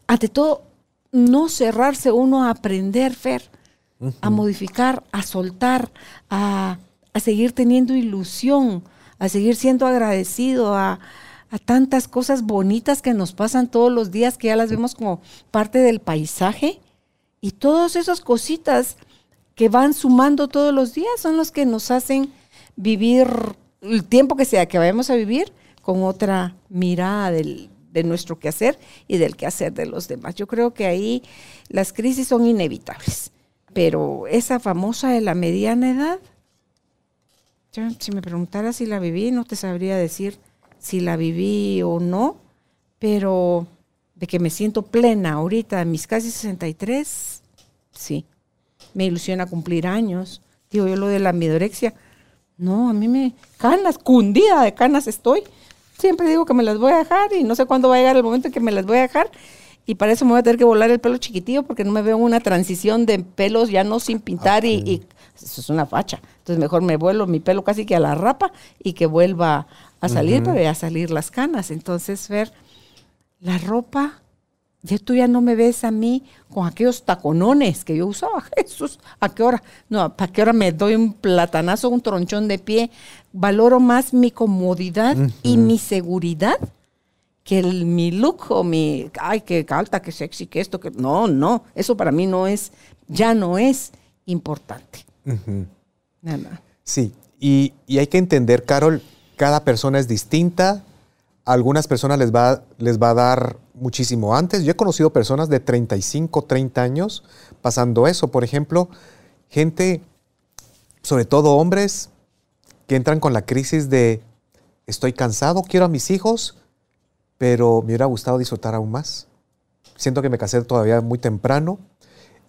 ante todo, no cerrarse uno a aprender, Fer a modificar, a soltar, a, seguir teniendo ilusión, a seguir siendo agradecido, a, tantas cosas bonitas que nos pasan todos los días, que ya las vemos como parte del paisaje. Y todas esas cositas que van sumando todos los días son los que nos hacen vivir el tiempo que sea que vayamos a vivir con otra mirada de nuestro quehacer y del quehacer de los demás. Yo creo que ahí las crisis son inevitables. Pero esa famosa de la mediana edad, si me preguntara si la viví, no te sabría decir si la viví o no, pero de que me siento plena ahorita, mis casi 63, sí. Me ilusiona cumplir años. Digo yo lo de la midorexia, no, a mí me canas, cundida de canas estoy. Siempre digo que me las voy a dejar y no sé cuándo va a llegar el momento en que me las voy a dejar y para eso me voy a tener que volar el pelo chiquitillo porque no me veo una transición de pelos ya no sin pintar y, eso es una facha. Entonces mejor me vuelo mi pelo casi que a la rapa y que vuelva a salir, pero ya salir las canas. Entonces ver la ropa, ya tú ya no me ves a mí con aquellos taconones que yo usaba. [LAUGHS] Jesús, ¿a qué hora? No, ¿para qué hora me doy un platanazo, un tronchón de pie? Valoro más mi comodidad y mi seguridad que el, mi look o mi, ay, qué alta, qué sexy, que esto, que no, no, eso para mí no es, ya no es importante. Nada. Sí, y, hay que entender, Carol, cada persona es distinta. A algunas personas les va, les va a dar muchísimo antes. Yo he conocido personas de 35, 30 años pasando eso. Por ejemplo, gente, sobre todo hombres, que entran con la crisis de estoy cansado, quiero a mis hijos, pero me hubiera gustado disfrutar aún más. Siento que me casé todavía muy temprano,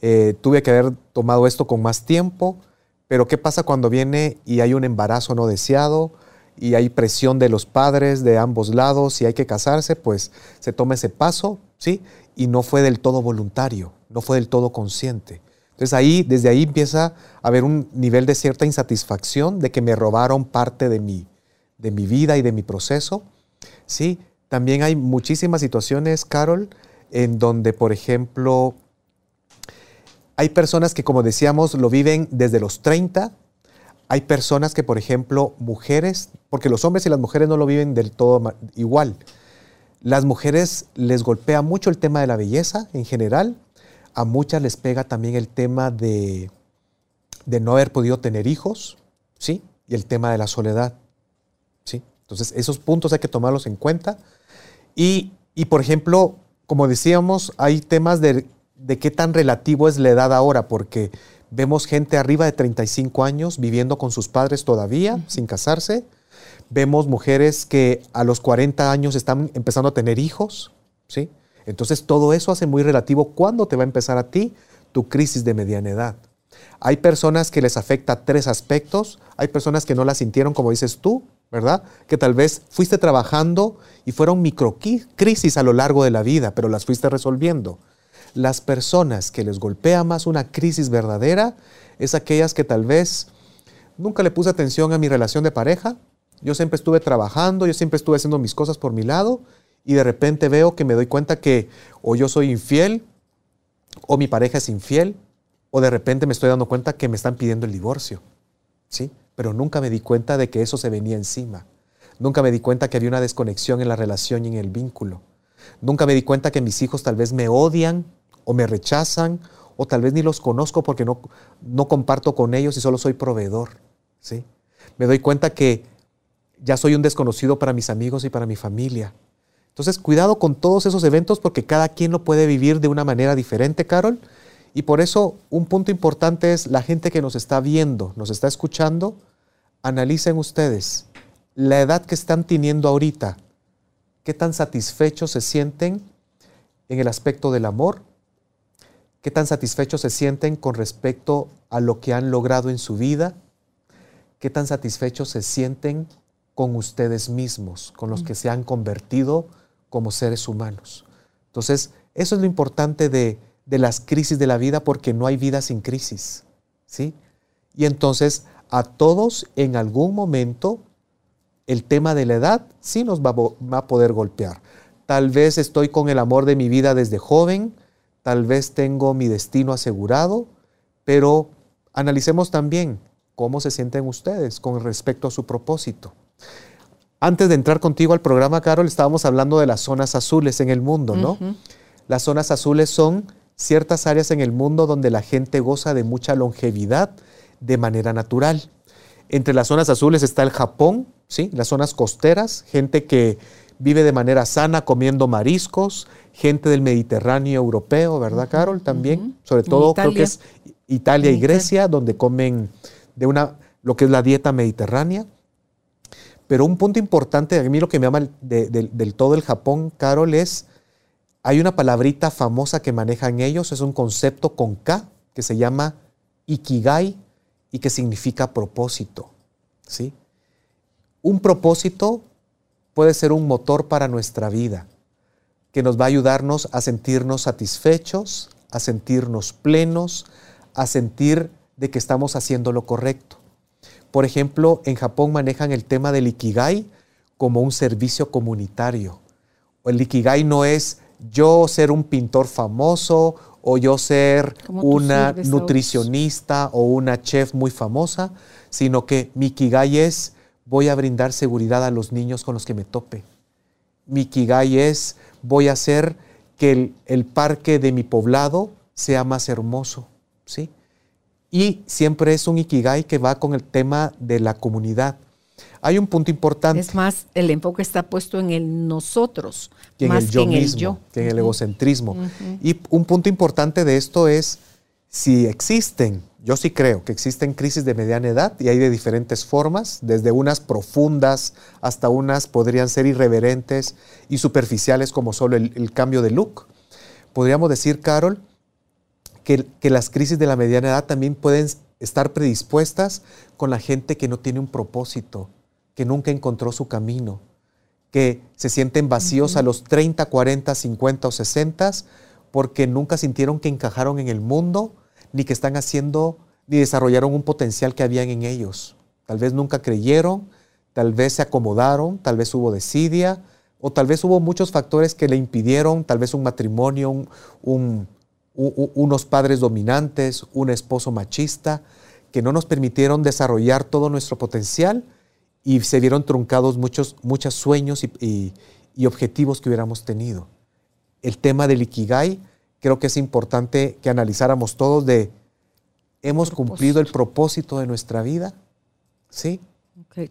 eh, tuve que haber tomado esto con más tiempo, pero ¿qué pasa cuando viene y hay un embarazo no deseado y hay presión de los padres de ambos lados y hay que casarse? Pues se toma ese paso, ¿sí? Y no fue del todo voluntario, no fue del todo consciente. Entonces ahí, desde ahí empieza a haber un nivel de cierta insatisfacción de que me robaron parte de mi, de mi vida y de mi proceso, ¿sí? También hay muchísimas situaciones, Carol, en donde, por ejemplo, hay personas que, como decíamos, lo viven desde los 30. Hay personas que, por ejemplo, mujeres, porque los hombres y las mujeres no lo viven del todo igual. Las mujeres les golpea mucho el tema de la belleza en general. A muchas les pega también el tema de, de no haber podido tener hijos, ¿sí? Y el tema de la soledad, ¿sí? Entonces, esos puntos hay que tomarlos en cuenta. Y, y por ejemplo, como decíamos, hay temas de, de qué tan relativo es la edad ahora, porque vemos gente arriba de 35 años viviendo con sus padres todavía, sin casarse. Vemos mujeres que a los 40 años están empezando a tener hijos, ¿sí? Entonces todo eso hace muy relativo cuándo te va a empezar a ti tu crisis de mediana edad. Hay personas que les afecta tres aspectos, hay personas que no la sintieron como dices tú, ¿verdad? Que tal vez fuiste trabajando y fueron microcrisis a lo largo de la vida, pero las fuiste resolviendo. Las personas que les golpea más una crisis verdadera es aquellas que tal vez nunca le puse atención a mi relación de pareja, yo siempre estuve trabajando, yo siempre estuve haciendo mis cosas por mi lado y de repente veo que me doy cuenta que o yo soy infiel o mi pareja es infiel o de repente me estoy dando cuenta que me están pidiendo el divorcio. ¿Sí? Pero nunca me di cuenta de que eso se venía encima. Nunca me di cuenta que había una desconexión en la relación y en el vínculo. Nunca me di cuenta que mis hijos tal vez me odian o me rechazan o tal vez ni los conozco porque no, no comparto con ellos y solo soy proveedor. ¿sí? Me doy cuenta que ya soy un desconocido para mis amigos y para mi familia. Entonces, cuidado con todos esos eventos porque cada quien lo puede vivir de una manera diferente, Carol. Y por eso un punto importante es la gente que nos está viendo, nos está escuchando, analicen ustedes la edad que están teniendo ahorita, qué tan satisfechos se sienten en el aspecto del amor, qué tan satisfechos se sienten con respecto a lo que han logrado en su vida, qué tan satisfechos se sienten con ustedes mismos, con los que se han convertido como seres humanos. Entonces, eso es lo importante de, las crisis de la vida porque no hay vida sin crisis. ¿sí? Y entonces a todos en algún momento el tema de la edad sí nos va, va, a poder golpear. Tal vez estoy con el amor de mi vida desde joven, tal vez tengo mi destino asegurado, pero analicemos también cómo se sienten ustedes con respecto a su propósito. Antes de entrar contigo al programa, Carol, estábamos hablando de las zonas azules en el mundo, ¿no? Las zonas azules son ciertas áreas en el mundo donde la gente goza de mucha longevidad de manera natural. Entre las zonas azules está el Japón, ¿sí? Las zonas costeras, gente que vive de manera sana comiendo mariscos, gente del Mediterráneo europeo, ¿verdad, Carol? También, sobre todo creo que es Italia y Grecia, donde comen de una lo que es la dieta mediterránea. Pero un punto importante, a mí lo que me llama del todo el Japón, Carol, es, hay una palabrita famosa que manejan ellos, es un concepto con K, que se llama Ikigai y que significa propósito. ¿sí? Un propósito puede ser un motor para nuestra vida, que nos va a ayudarnos a sentirnos satisfechos, a sentirnos plenos, a sentir de que estamos haciendo lo correcto. Por ejemplo, en Japón manejan el tema del ikigai como un servicio comunitario. El ikigai no es yo ser un pintor famoso o yo ser una nutricionista o una chef muy famosa, sino que mi ikigai es voy a brindar seguridad a los niños con los que me tope. Mi ikigai es voy a hacer que el, el parque de mi poblado sea más hermoso, ¿sí? y siempre es un ikigai que va con el tema de la comunidad. Hay un punto importante. Es más, el enfoque está puesto en el nosotros, que más en el yo que en mismo, el yo. que en el egocentrismo. Y un punto importante de esto es si existen, yo sí creo que existen crisis de mediana edad y hay de diferentes formas, desde unas profundas hasta unas podrían ser irreverentes y superficiales como solo el, el cambio de look. Podríamos decir, Carol, que, las crisis de la mediana edad también pueden estar predispuestas con la gente que no tiene un propósito, que nunca encontró su camino, que se sienten vacíos a los 30, 40, 50 o 60 porque nunca sintieron que encajaron en el mundo, ni que están haciendo, ni desarrollaron un potencial que habían en ellos. Tal vez nunca creyeron, tal vez se acomodaron, tal vez hubo desidia, o tal vez hubo muchos factores que le impidieron, tal vez un matrimonio, un, unos padres dominantes, un esposo machista, que no nos permitieron desarrollar todo nuestro potencial y se vieron truncados muchos, muchos sueños y, objetivos que hubiéramos tenido. El tema del Ikigai, creo que es importante que analizáramos todos de, ¿hemos cumplido el propósito de nuestra vida? ¿Sí?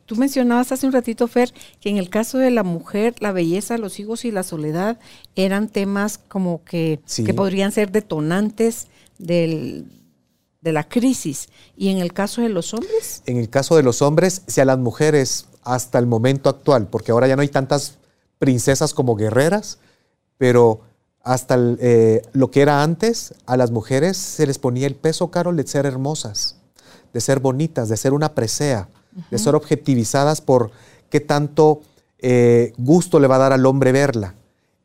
Tú mencionabas hace un ratito, Fer, que en el caso de la mujer, la belleza, los hijos y la soledad eran temas como que, que podrían ser detonantes del, de la crisis. ¿Y en el caso de los hombres? En el caso de los hombres, si a las mujeres hasta el momento actual, porque ahora ya no hay tantas princesas como guerreras, pero hasta eh, lo que era antes, a las mujeres se les ponía el peso, Carol, de ser hermosas, de ser bonitas, de ser una presea, de ser objetivizadas por qué tanto eh, gusto le va a dar al hombre verla.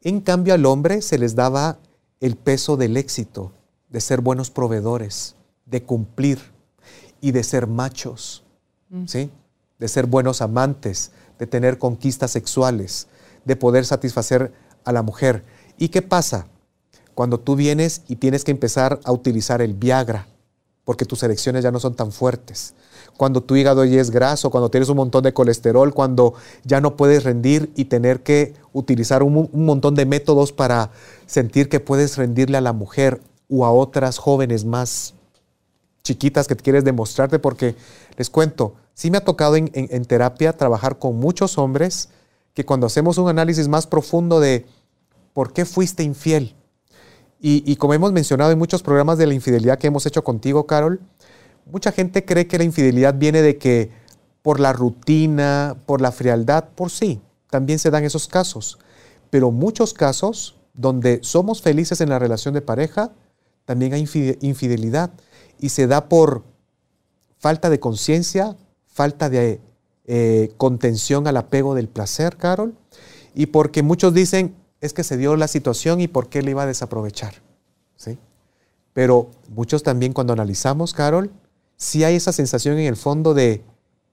En cambio, al hombre se les daba el peso del éxito, de ser buenos proveedores, de cumplir y de ser machos, mm. ¿sí? de ser buenos amantes, de tener conquistas sexuales, de poder satisfacer a la mujer. ¿Y qué pasa? Cuando tú vienes y tienes que empezar a utilizar el Viagra, porque tus erecciones ya no son tan fuertes. Cuando tu hígado ya es graso, cuando tienes un montón de colesterol, cuando ya no puedes rendir y tener que utilizar un, montón de métodos para sentir que puedes rendirle a la mujer o a otras jóvenes más chiquitas que quieres demostrarte, porque les cuento, sí me ha tocado en, terapia trabajar con muchos hombres que cuando hacemos un análisis más profundo de por qué fuiste infiel, y, como hemos mencionado en muchos programas de la infidelidad que hemos hecho contigo, Carol, mucha gente cree que la infidelidad viene de que por la rutina, por la frialdad, por sí, también se dan esos casos. Pero muchos casos donde somos felices en la relación de pareja, también hay infidelidad. Y se da por falta de conciencia, falta de eh, contención al apego del placer, Carol, y porque muchos dicen, es que se dio la situación y por qué le iba a desaprovechar. ¿Sí? Pero muchos también cuando analizamos, Carol, sí hay esa sensación en el fondo de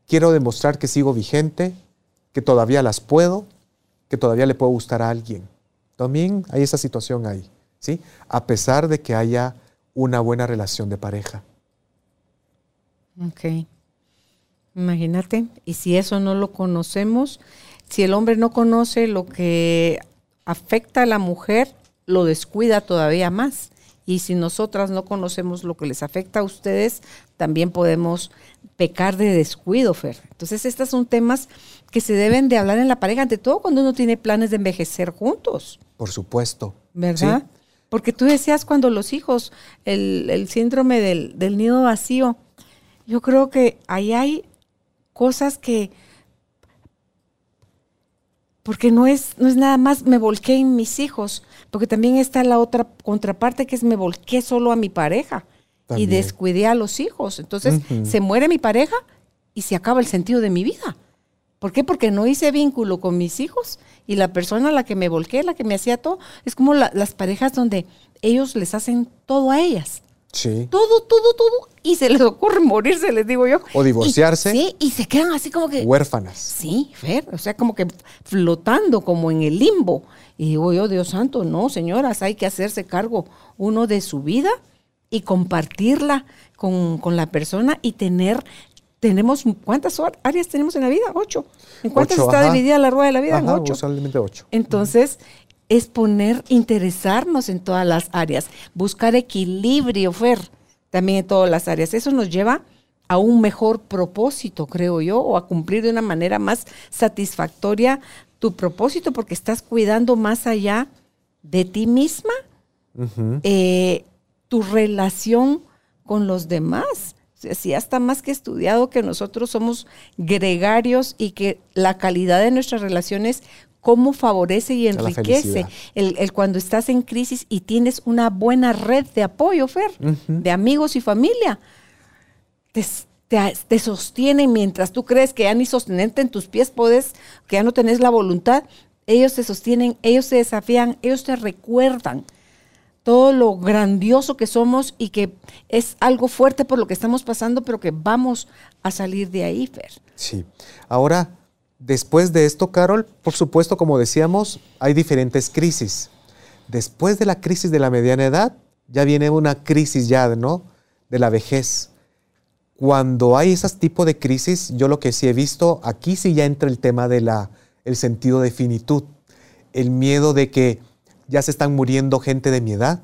quiero demostrar que sigo vigente, que todavía las puedo, que todavía le puedo gustar a alguien. También hay esa situación ahí, ¿sí? A pesar de que haya una buena relación de pareja. Ok. Imagínate, y si eso no lo conocemos, si el hombre no conoce lo que afecta a la mujer, lo descuida todavía más. Y si nosotras no conocemos lo que les afecta a ustedes, también podemos pecar de descuido, Fer. Entonces, estos son temas que se deben de hablar en la pareja, ante todo cuando uno tiene planes de envejecer juntos. Por supuesto. ¿Verdad? Porque tú decías cuando los hijos, el, el síndrome del, del nido vacío, yo creo que ahí hay cosas que, porque no es, no es nada más me volqué en mis hijos, porque también está la otra contraparte que es me volqué solo a mi pareja y descuidé a los hijos. Entonces se muere mi pareja y se acaba el sentido de mi vida. ¿Por qué? Porque no hice vínculo con mis hijos y la persona a la que me volqué, la que me hacía todo, es como las parejas donde ellos les hacen todo a ellas. Sí. Todo, todo, todo. Y se les ocurre morirse, les digo yo. O divorciarse. sí, y se quedan así como que. Huérfanas. Sí, Fer. O sea, como que flotando, como en el limbo. Y digo yo, Dios santo, no, señoras, hay que hacerse cargo uno de su vida y compartirla con, la persona y tener. Tenemos, ¿cuántas áreas tenemos en la vida? Ocho. ¿En cuántas está dividida la rueda de la vida? en ocho. ocho. Entonces, es poner, interesarnos en todas las áreas, buscar equilibrio, Fer, también en todas las áreas. Eso nos lleva a un mejor propósito, creo yo, o a cumplir de una manera más satisfactoria tu propósito, porque estás cuidando más allá de ti misma, eh, tu relación con los demás. Si ya está más que estudiado que nosotros somos gregarios y que la calidad de nuestras relaciones cómo favorece y enriquece el, cuando estás en crisis y tienes una buena red de apoyo, Fer, de amigos y familia. Te, te, sostienen mientras tú crees que ya ni sostenerte en tus pies puedes, que ya no tenés la voluntad. Ellos te sostienen, ellos te desafían, ellos te recuerdan todo lo grandioso que somos y que es algo fuerte por lo que estamos pasando, pero que vamos a salir de ahí, Fer. Sí. Ahora, Después de esto, Carol, por supuesto, como decíamos, hay diferentes crisis. Después de la crisis de la mediana edad, ya viene una crisis ya, ¿no? De la vejez. Cuando hay ese tipo de crisis, yo lo que sí he visto, aquí sí ya entra el tema de la, el sentido de finitud, el miedo de que ya se están muriendo gente de mi edad,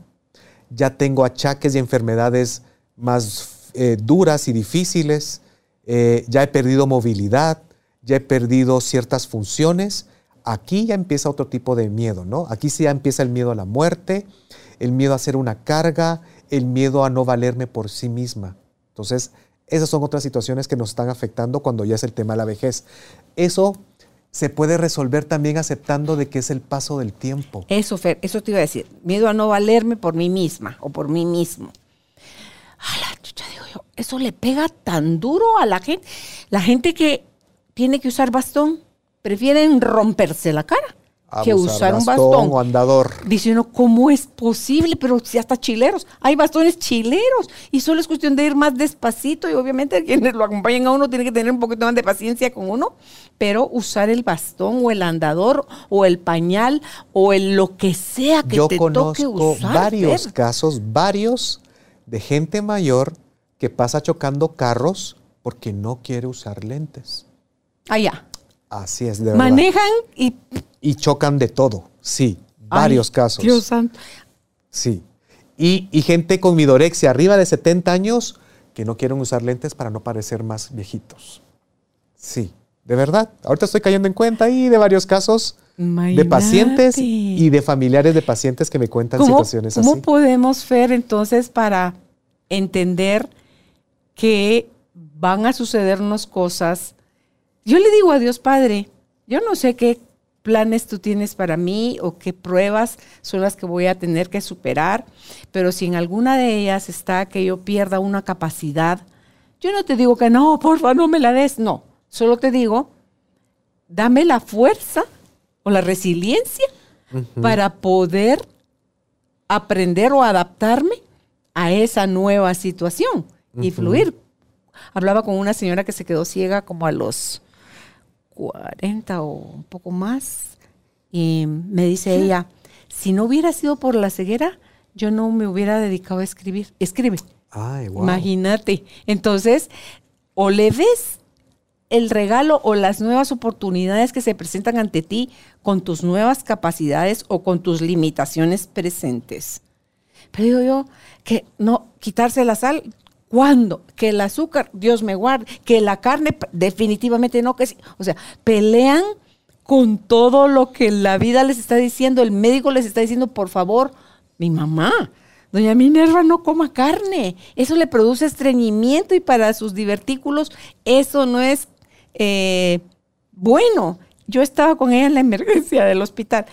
ya tengo achaques y enfermedades más eh, duras y difíciles, eh, ya he perdido movilidad, ya he perdido ciertas funciones, aquí ya empieza otro tipo de miedo, ¿no? Aquí sí ya empieza el miedo a la muerte, el miedo a ser una carga, el miedo a no valerme por sí misma. Entonces, esas son otras situaciones que nos están afectando cuando ya es el tema de la vejez. Eso se puede resolver también aceptando de que es el paso del tiempo. Eso, Fer, eso te iba a decir. Miedo a no valerme por mí misma o por mí mismo. A la chucha, digo yo, eso le pega tan duro a la gente. La gente que tiene que usar bastón, prefieren romperse la cara que usar, un bastón o andador. Dice uno, ¿cómo es posible? Pero si hasta chileros, hay bastones chileros y solo es cuestión de ir más despacito y obviamente [LAUGHS] quienes lo acompañan a uno tienen que tener un poquito más de paciencia con uno, pero usar el bastón o el andador o el pañal o el lo que sea que Yo te conozco toque usar. varios Fer. casos, varios de gente mayor que pasa chocando carros porque no quiere usar lentes. Allá. Así es, de verdad. Manejan y... Y chocan de todo, sí, varios Ay, casos. Dios santo. Sí. Y, y gente con midorexia arriba de 70 años que no quieren usar lentes para no parecer más viejitos. Sí, de verdad. Ahorita estoy cayendo en cuenta ahí de varios casos de pacientes y de familiares de pacientes que me cuentan ¿Cómo, situaciones cómo así. podemos, Fer, entonces, para entender que van a sucedernos cosas? Yo le digo a Dios Padre, yo no sé qué planes tú tienes para mí o qué pruebas son las que voy a tener que superar, pero si en alguna de ellas está que yo pierda una capacidad, yo no te digo que no, porfa, no me la des, no, solo te digo, dame la fuerza o la resiliencia para poder aprender o adaptarme a esa nueva situación y fluir. Hablaba con una señora que se quedó ciega como a los 40 o un poco más y me dice ella, si no hubiera sido por la ceguera, yo no me hubiera dedicado a escribir. Escribe. Ay, wow. Imagínate. Entonces, o le ves el regalo o las nuevas oportunidades que se presentan ante ti con tus nuevas capacidades o con tus limitaciones presentes. Pero digo yo, que no, quitarse la sal, ¿cuándo? Que el azúcar, Dios me guarde, que la carne, definitivamente no, que sí. O sea, pelean con todo lo que la vida les está diciendo, el médico les está diciendo, por favor, mi mamá, doña Minerva no coma carne, eso le produce estreñimiento y para sus divertículos eso no es eh, bueno. Yo estaba con ella en la emergencia del hospital.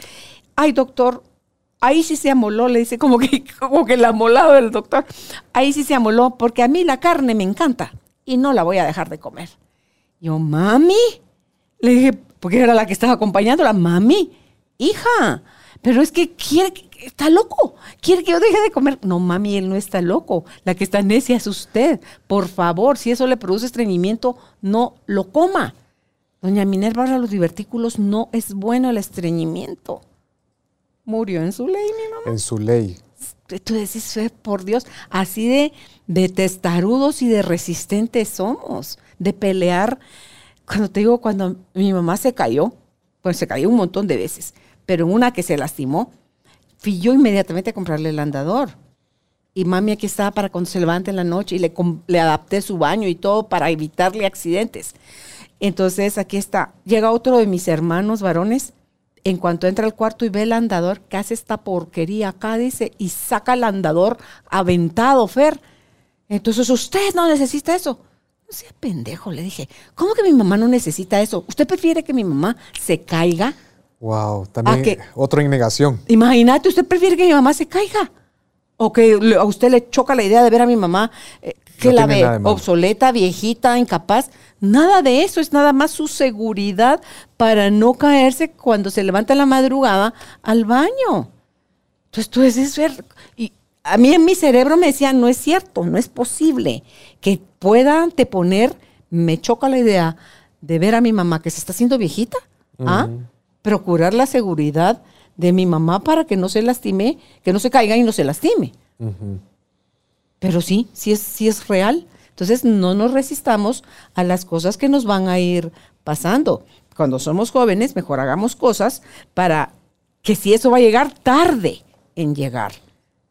Ay, doctor, ahí sí se amoló, le dice, como que, [LAUGHS] como que el amolado del doctor. Ahí sí se amoló, porque a mí la carne me encanta y no la voy a dejar de comer. Yo, mami, le dije, porque era la que estaba acompañándola, mami, hija, pero es que quiere, está loco, quiere que yo deje de comer. No, mami, él no está loco, la que está necia es usted. Por favor, si eso le produce estreñimiento, no lo coma. Doña Minerva, para los divertículos no es bueno el estreñimiento. Murió en su ley, mi mamá. En su ley. Tú decís, "Fe, por Dios, así de, de testarudos y de resistentes somos, de pelear. Cuando te digo, cuando mi mamá se cayó, pues se cayó un montón de veces, pero en una que se lastimó, fui yo inmediatamente a comprarle el andador. Y mami aquí estaba para cuando se en la noche y le, le adapté su baño y todo para evitarle accidentes. Entonces aquí está. Llega otro de mis hermanos varones. En cuanto entra al cuarto y ve el andador, ¿qué hace esta porquería acá? Dice, y saca el andador aventado, Fer. Entonces, usted no necesita eso. No sea pendejo, le dije. ¿Cómo que mi mamá no necesita eso? ¿Usted prefiere que mi mamá se caiga? Wow, también ¿A qué? otro en negación. Imagínate, ¿usted prefiere que mi mamá se caiga? ¿O que a usted le choca la idea de ver a mi mamá eh, que No la ve obsoleta, viejita, incapaz? Nada de eso, es nada más su seguridad para no caerse cuando se levanta en la madrugada al baño. Entonces tú dices, y a mí en mi cerebro me decía, no es cierto, no es posible que pueda anteponer, me choca la idea de ver a mi mamá que se está haciendo viejita, ¿ah? procurar la seguridad de mi mamá para que no se lastime, que no se caiga y no se lastime. Pero sí, sí es, sí es real. Entonces no nos resistamos a las cosas que nos van a ir pasando. Cuando somos jóvenes, mejor hagamos cosas para que si eso va a llegar tarde en llegar.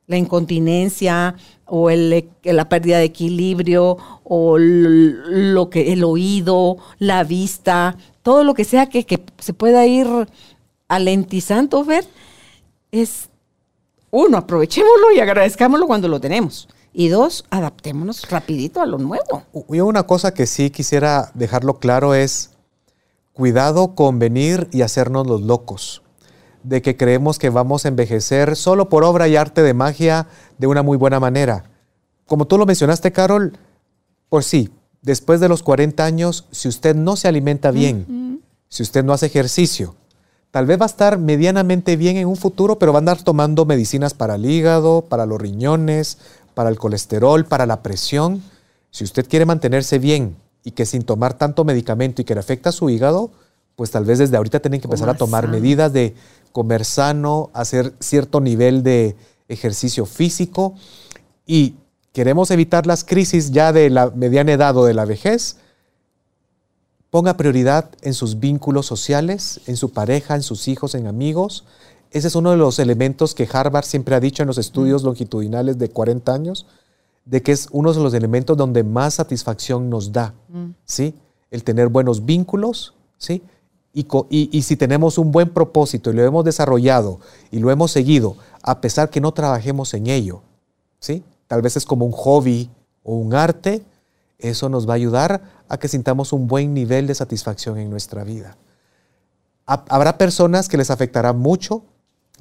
la incontinencia o el, la pérdida de equilibrio o lo que el oído, la vista, todo lo que sea que, que se pueda ir alentizando, ver, es uno, aprovechémoslo y agradezcámoslo cuando lo tenemos. Y dos, adaptémonos rapidito a lo nuevo. Y una cosa que sí quisiera dejarlo claro es cuidado con venir y hacernos los locos, de que creemos que vamos a envejecer solo por obra y arte de magia de una muy buena manera. Como tú lo mencionaste, Carol, pues sí, después de los 40 años, si usted no se alimenta bien, si usted no hace ejercicio, tal vez va a estar medianamente bien en un futuro, pero va a andar tomando medicinas para el hígado, para los riñones, para el colesterol, para la presión. Si usted quiere mantenerse bien y que sin tomar tanto medicamento y que le afecta a su hígado, pues tal vez desde ahorita tienen que empezar a tomar medidas de comer sano, hacer cierto nivel de ejercicio físico. Y queremos evitar las crisis ya de la mediana edad o de la vejez, ponga prioridad en sus vínculos sociales, en su pareja, en sus hijos, en amigos, ese es uno de los elementos que Harvard siempre ha dicho en los estudios longitudinales de 40 años, de que es uno de los elementos donde más satisfacción nos da, mm. ¿sí? El tener buenos vínculos, ¿sí? Y, y, si tenemos un buen propósito y lo hemos desarrollado y lo hemos seguido, a pesar que no trabajemos en ello, ¿sí? Tal vez es como un hobby o un arte, eso nos va a ayudar a que sintamos un buen nivel de satisfacción en nuestra vida. Habrá personas que les afectará mucho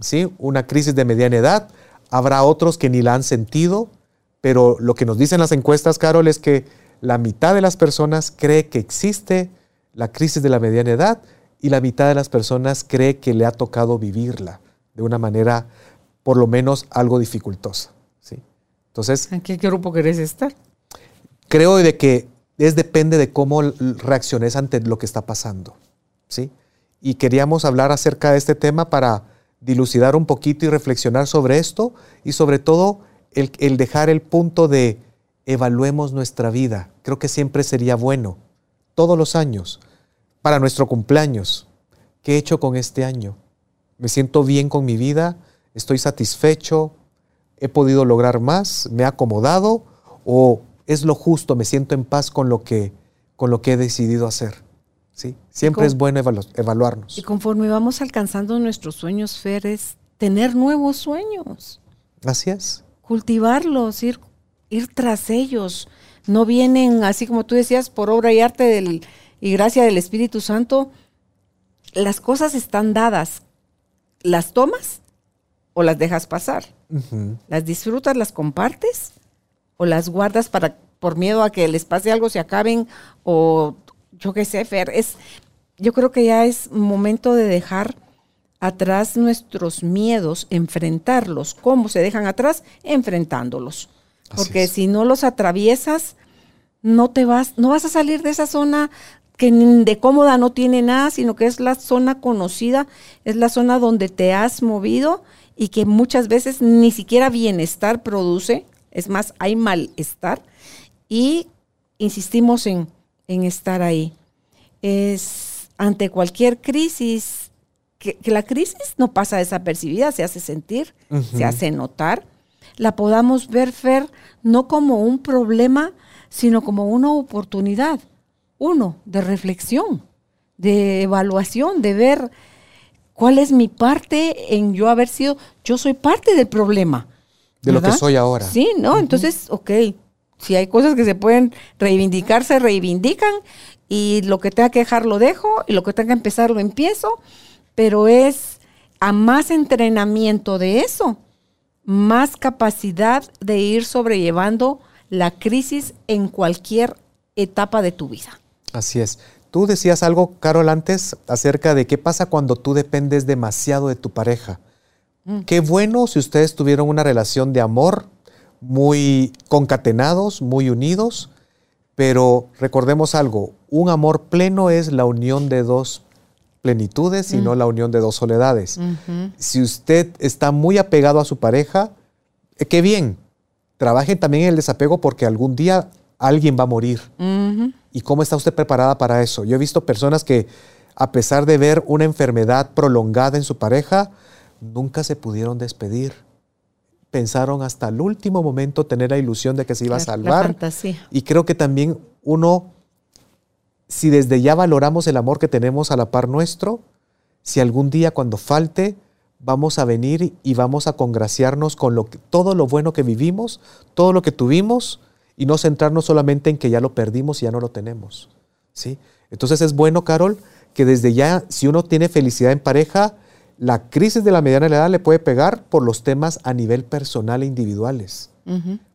¿sí? Una crisis de mediana edad. Habrá otros que ni la han sentido, pero lo que nos dicen las encuestas, Carol, es que la mitad de las personas cree que existe la crisis de la mediana edad y la mitad de las personas cree que le ha tocado vivirla de una manera por lo menos algo dificultosa. ¿sí? Entonces, ¿En qué grupo querés estar? Creo de que es depende de cómo reacciones ante lo que está pasando. ¿sí? Y queríamos hablar acerca de este tema para dilucidar un poquito y reflexionar sobre esto y sobre todo el, dejar el punto de evaluemos nuestra vida. Creo que siempre sería bueno, todos los años, para nuestro cumpleaños. ¿Qué he hecho con este año? ¿Me siento bien con mi vida? ¿Estoy satisfecho? ¿He podido lograr más? ¿Me he acomodado? ¿O es lo justo? ¿Me siento en paz con lo que, con lo que he decidido hacer? Siempre es bueno evaluarnos. Y conforme vamos alcanzando nuestros sueños, Fer, es tener nuevos sueños. Así es. Cultivarlos, ir, ir tras ellos. No vienen, así como tú decías, por obra y arte del, y gracia del Espíritu Santo. Las cosas están dadas. ¿Las tomas o las dejas pasar? ¿Las disfrutas, las compartes o las guardas para por miedo a que les pase algo, se acaben o yo qué sé, Fer, es, yo creo que ya es momento de dejar atrás nuestros miedos, enfrentarlos. ¿Cómo se dejan atrás? Enfrentándolos. Porque si no los atraviesas, no te vas, no vas a salir de esa zona que de cómoda no tiene nada, sino que es la zona conocida, es la zona donde te has movido y que muchas veces ni siquiera bienestar produce, es más, hay malestar y insistimos en en estar ahí. Es ante cualquier crisis, que, la crisis no pasa desapercibida, se hace sentir, se hace notar, la podamos ver, Fer, no como un problema, sino como una oportunidad, uno, de reflexión, de evaluación, de ver cuál es mi parte en yo haber sido, yo soy parte del problema. De lo que soy ahora. Sí, ¿no? Entonces, ok, si hay cosas que se pueden reivindicar, se reivindican y lo que tenga que dejar lo dejo y lo que tenga que empezar lo empiezo, pero es a más entrenamiento de eso, más capacidad de ir sobrellevando la crisis en cualquier etapa de tu vida. Así es. Tú decías algo, Carol, antes acerca de qué pasa cuando tú dependes demasiado de tu pareja. Mm. Qué bueno si ustedes tuvieron una relación de amor, muy concatenados, muy unidos, pero recordemos algo, un amor pleno es la unión de dos plenitudes y no mm. la unión de dos soledades. Si usted está muy apegado a su pareja, eh, qué bien, trabaje también en el desapego porque algún día alguien va a morir. ¿Y cómo está usted preparada para eso? Yo he visto personas que, a pesar de ver una enfermedad prolongada en su pareja, nunca se pudieron despedir pensaron hasta el último momento tener la ilusión de que se iba a salvar. Y creo que también uno, si desde ya valoramos el amor que tenemos a la par nuestro, si algún día cuando falte, vamos a venir y vamos a congraciarnos con lo que, todo lo bueno que vivimos, todo lo que tuvimos, y no centrarnos solamente en que ya lo perdimos y ya no lo tenemos. ¿sí? Entonces es bueno, Carol, que desde ya, si uno tiene felicidad en pareja, la crisis de la mediana edad le puede pegar por los temas a nivel personal e individuales.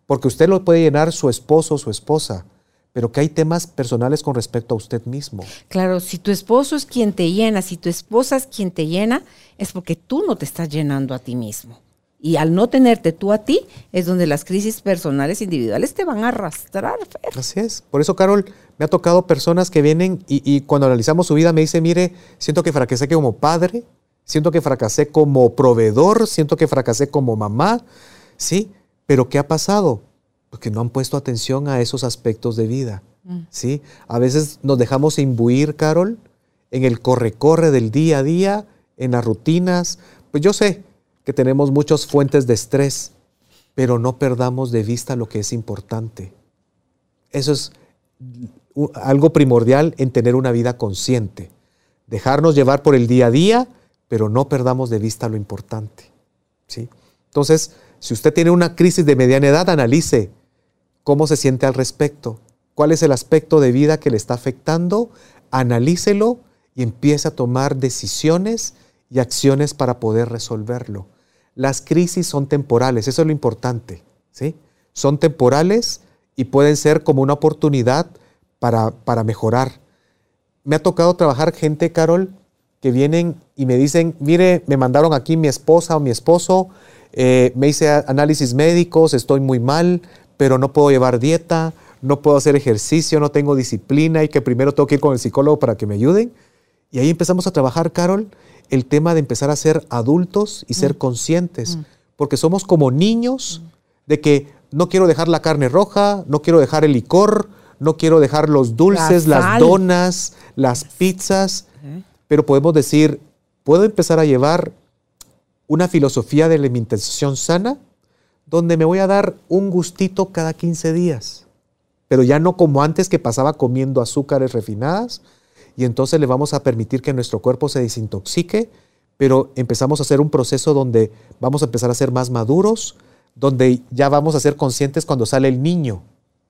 Porque usted lo puede llenar su esposo o su esposa, pero que hay temas personales con respecto a usted mismo. Claro, si tu esposo es quien te llena, si tu esposa es quien te llena, es porque tú no te estás llenando a ti mismo. Y al no tenerte tú a ti, es donde las crisis personales individuales te van a arrastrar. Así es. Por eso, Carol, me ha tocado personas que vienen y, y cuando analizamos su vida me dice, mire, siento que fracasé como padre, siento que fracasé como proveedor, siento que fracasé como mamá, ¿sí? Pero ¿qué ha pasado? Porque no han puesto atención a esos aspectos de vida, mm. ¿sí? A veces nos dejamos imbuir, Carol, en el corre-corre del día a día, en las rutinas. Pues yo sé que tenemos muchas fuentes de estrés, pero no perdamos de vista lo que es importante. Eso es algo primordial en tener una vida consciente. Dejarnos llevar por el día a día, pero no perdamos de vista lo importante. ¿sí? Entonces, si usted tiene una crisis de mediana edad, analice cómo se siente al respecto, cuál es el aspecto de vida que le está afectando, analícelo y empiece a tomar decisiones y acciones para poder resolverlo. Las crisis son temporales, eso es lo importante. ¿sí? Son temporales y pueden ser como una oportunidad para, para mejorar. Me ha tocado trabajar gente, Carol, que vienen y me dicen, mire, me mandaron aquí mi esposa o mi esposo, eh, me hice análisis médicos, estoy muy mal, pero no puedo llevar dieta, no puedo hacer ejercicio, no tengo disciplina y que primero tengo que ir con el psicólogo para que me ayuden. Y ahí empezamos a trabajar, Carol, el tema de empezar a ser adultos y ser mm. conscientes, mm. porque somos como niños de que no quiero dejar la carne roja, no quiero dejar el licor, no quiero dejar los dulces, las donas, las pizzas pero podemos decir, puedo empezar a llevar una filosofía de alimentación sana donde me voy a dar un gustito cada 15 días, pero ya no como antes que pasaba comiendo azúcares refinadas y entonces le vamos a permitir que nuestro cuerpo se desintoxique, pero empezamos a hacer un proceso donde vamos a empezar a ser más maduros, donde ya vamos a ser conscientes cuando sale el niño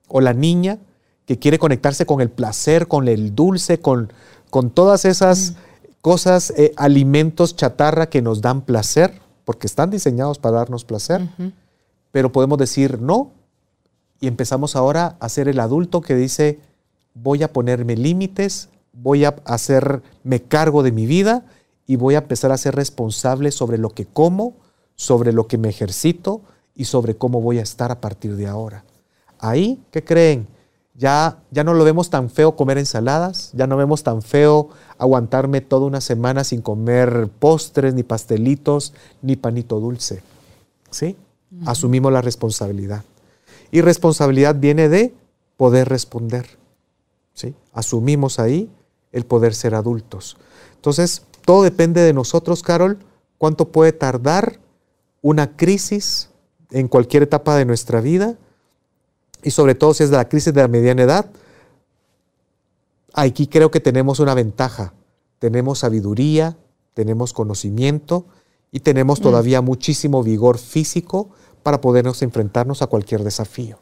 o la niña que quiere conectarse con el placer, con el dulce, con, con todas esas... Mm cosas, eh, alimentos chatarra que nos dan placer, porque están diseñados para darnos placer, pero podemos decir no y empezamos ahora a ser el adulto que dice, voy a ponerme límites, voy a hacerme cargo de mi vida y voy a empezar a ser responsable sobre lo que como, sobre lo que me ejercito y sobre cómo voy a estar a partir de ahora. Ahí, ¿qué creen? Ya, ya no lo vemos tan feo comer ensaladas, ya no vemos tan feo aguantarme toda una semana sin comer postres, ni pastelitos, ni panito dulce. ¿Sí? Asumimos la responsabilidad. Y responsabilidad viene de poder responder. ¿Sí? Asumimos ahí el poder ser adultos. Entonces, todo depende de nosotros, Carol, cuánto puede tardar una crisis en cualquier etapa de nuestra vida y sobre todo si es de la crisis de la mediana edad, aquí creo que tenemos una ventaja. Tenemos sabiduría, tenemos conocimiento y tenemos mm. todavía muchísimo vigor físico para podernos enfrentarnos a cualquier desafío.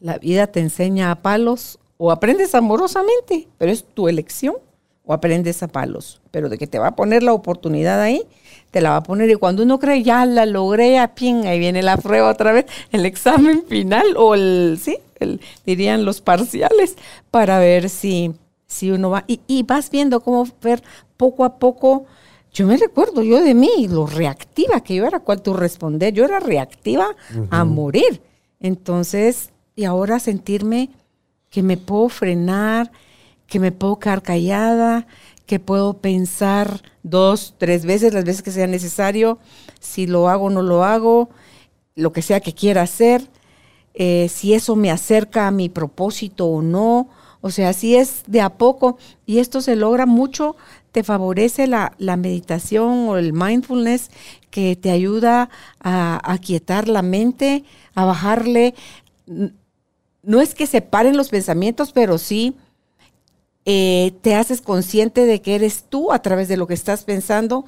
La vida te enseña a palos o aprendes amorosamente, pero es tu elección, o aprendes a palos, pero de que te va a poner la oportunidad ahí, te la va a poner. Y cuando uno cree, ya la logré, a pin, ahí viene la prueba otra vez, el examen final o el, sí, el, dirían los parciales, para ver si, si uno va. Y, vas viendo cómo ver poco a poco. Yo me recuerdo yo de mí, lo reactiva que yo era, cual tú responder, yo era reactiva a morir. Entonces, y ahora sentirme que me puedo frenar, que me puedo quedar callada, que puedo pensar dos, tres veces, las veces que sea necesario, si lo hago o no lo hago, lo que sea que quiera hacer, eh, si eso me acerca a mi propósito o no. O sea, si es de a poco y esto se logra mucho te favorece la, meditación o el mindfulness que te ayuda a, a quietar la mente, a bajarle. No es que se paren los pensamientos, pero sí eh, te haces consciente de que eres tú a través de lo que estás pensando,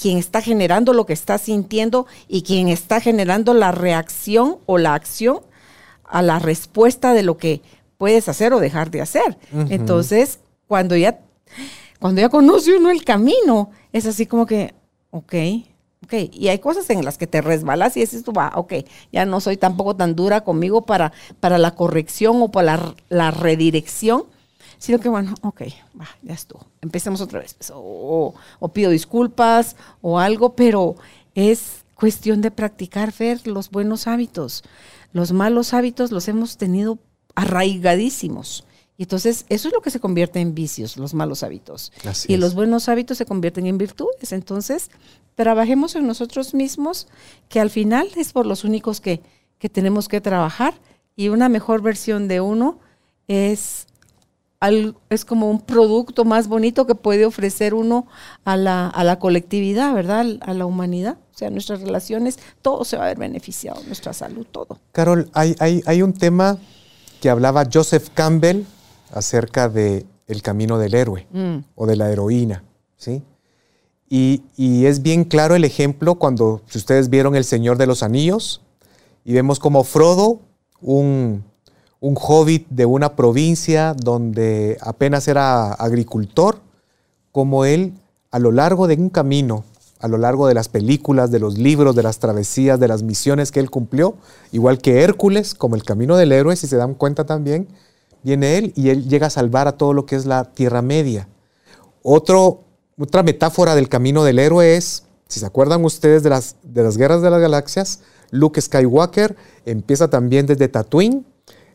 quien está generando lo que estás sintiendo y quien está generando la reacción o la acción a la respuesta de lo que puedes hacer o dejar de hacer. Entonces, cuando ya, cuando ya conoce uno el camino, es así como que, ok, ok. Y hay cosas en las que te resbalas y dices tú, va, ok, ya no soy tampoco tan dura conmigo para, para la corrección o para la, redirección, sino que bueno, ok, va, ya estuvo. Empecemos otra vez. Pues, o, o, pido disculpas o algo, pero es cuestión de practicar, ver los buenos hábitos. Los malos hábitos los hemos tenido arraigadísimos. Y entonces eso es lo que se convierte en vicios, los malos hábitos. y los buenos hábitos se convierten en virtudes. Entonces, trabajemos en nosotros mismos, que al final es por los únicos que, que tenemos que trabajar. Y una mejor versión de uno es, es como un producto más bonito que puede ofrecer uno a la, a la colectividad, ¿verdad? A la humanidad. O sea, nuestras relaciones, todo se va a ver beneficiado, nuestra salud, todo. Carol, hay, hay, hay un tema que hablaba Joseph Campbell acerca de el camino del héroe mm. o de la heroína, ¿sí? Y, es bien claro el ejemplo cuando, si ustedes vieron El Señor de los Anillos, y vemos como Frodo, un, un hobbit de una provincia donde apenas era agricultor, como él a lo largo de un camino, a lo largo de las películas, de los libros, de las travesías, de las misiones que él cumplió, igual que Hércules, como el camino del héroe, si se dan cuenta también, viene él y él llega a salvar a todo lo que es la Tierra Media. Otra metáfora del camino del héroe es, si se acuerdan ustedes de las, de las guerras de las galaxias, Luke Skywalker empieza también desde Tatooine,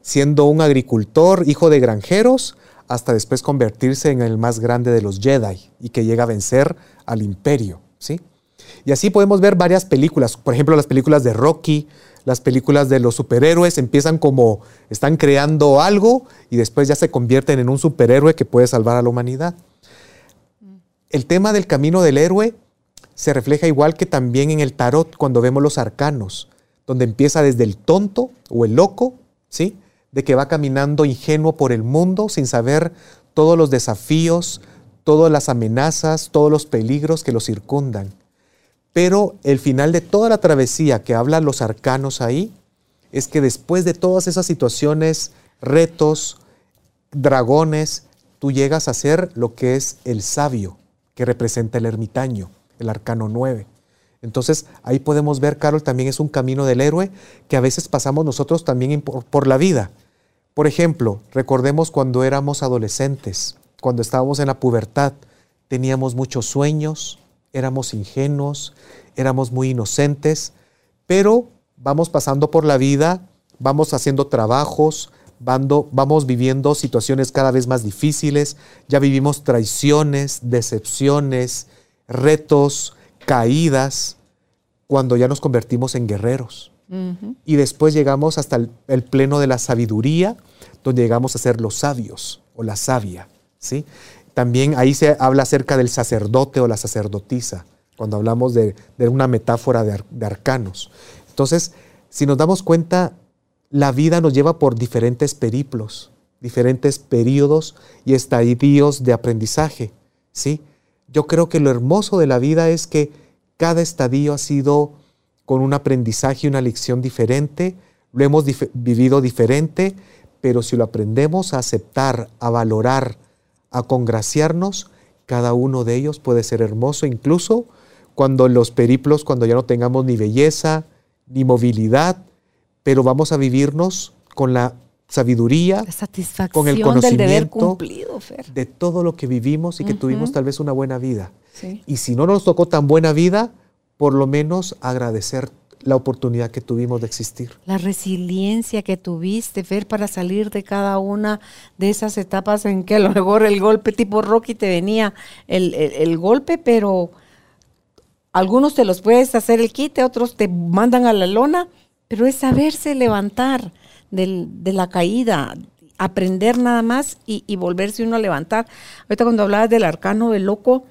siendo un agricultor, hijo de granjeros, hasta después convertirse en el más grande de los Jedi y que llega a vencer al imperio. ¿sí? Y así podemos ver varias películas, por ejemplo las películas de Rocky, las películas de los superhéroes empiezan como están creando algo y después ya se convierten en un superhéroe que puede salvar a la humanidad. El tema del camino del héroe se refleja igual que también en el tarot cuando vemos los arcanos, donde empieza desde el tonto o el loco, ¿sí? De que va caminando ingenuo por el mundo sin saber todos los desafíos, todas las amenazas, todos los peligros que lo circundan. Pero el final de toda la travesía que hablan los arcanos ahí es que después de todas esas situaciones, retos, dragones, tú llegas a ser lo que es el sabio, que representa el ermitaño, el arcano 9. Entonces ahí podemos ver, Carol, también es un camino del héroe que a veces pasamos nosotros también por, por la vida. Por ejemplo, recordemos cuando éramos adolescentes, cuando estábamos en la pubertad, teníamos muchos sueños, éramos ingenuos, éramos muy inocentes, pero vamos pasando por la vida, vamos haciendo trabajos, vamos viviendo situaciones cada vez más difíciles, ya vivimos traiciones, decepciones, retos, caídas, cuando ya nos convertimos en guerreros. Y después llegamos hasta el, pleno de la sabiduría, donde llegamos a ser los sabios o la sabia. ¿sí? También ahí se habla acerca del sacerdote o la sacerdotisa, cuando hablamos de, una metáfora de, de, arcanos. Entonces, si nos damos cuenta, la vida nos lleva por diferentes periplos, diferentes periodos y estadios de aprendizaje. ¿sí? Yo creo que lo hermoso de la vida es que cada estadio ha sido con un aprendizaje y una lección diferente, lo hemos vivido diferente, pero si lo aprendemos a aceptar, a valorar, a congraciarnos, cada uno de ellos puede ser hermoso, incluso cuando los periplos, cuando ya no tengamos ni belleza, ni movilidad, pero vamos a vivirnos con la sabiduría, con el conocimiento de todo lo que vivimos y que tuvimos tal vez una buena vida. Y si no nos tocó tan buena vida, por lo menos agradecer la oportunidad que tuvimos de existir. La resiliencia que tuviste, ver para salir de cada una de esas etapas en que a lo mejor el golpe tipo Rocky te venía el, golpe, pero algunos te los puedes hacer el quite, otros te mandan a la lona, pero es saberse levantar de la caída aprender nada más y, y volverse uno a levantar. Ahorita cuando hablabas del arcano del loco,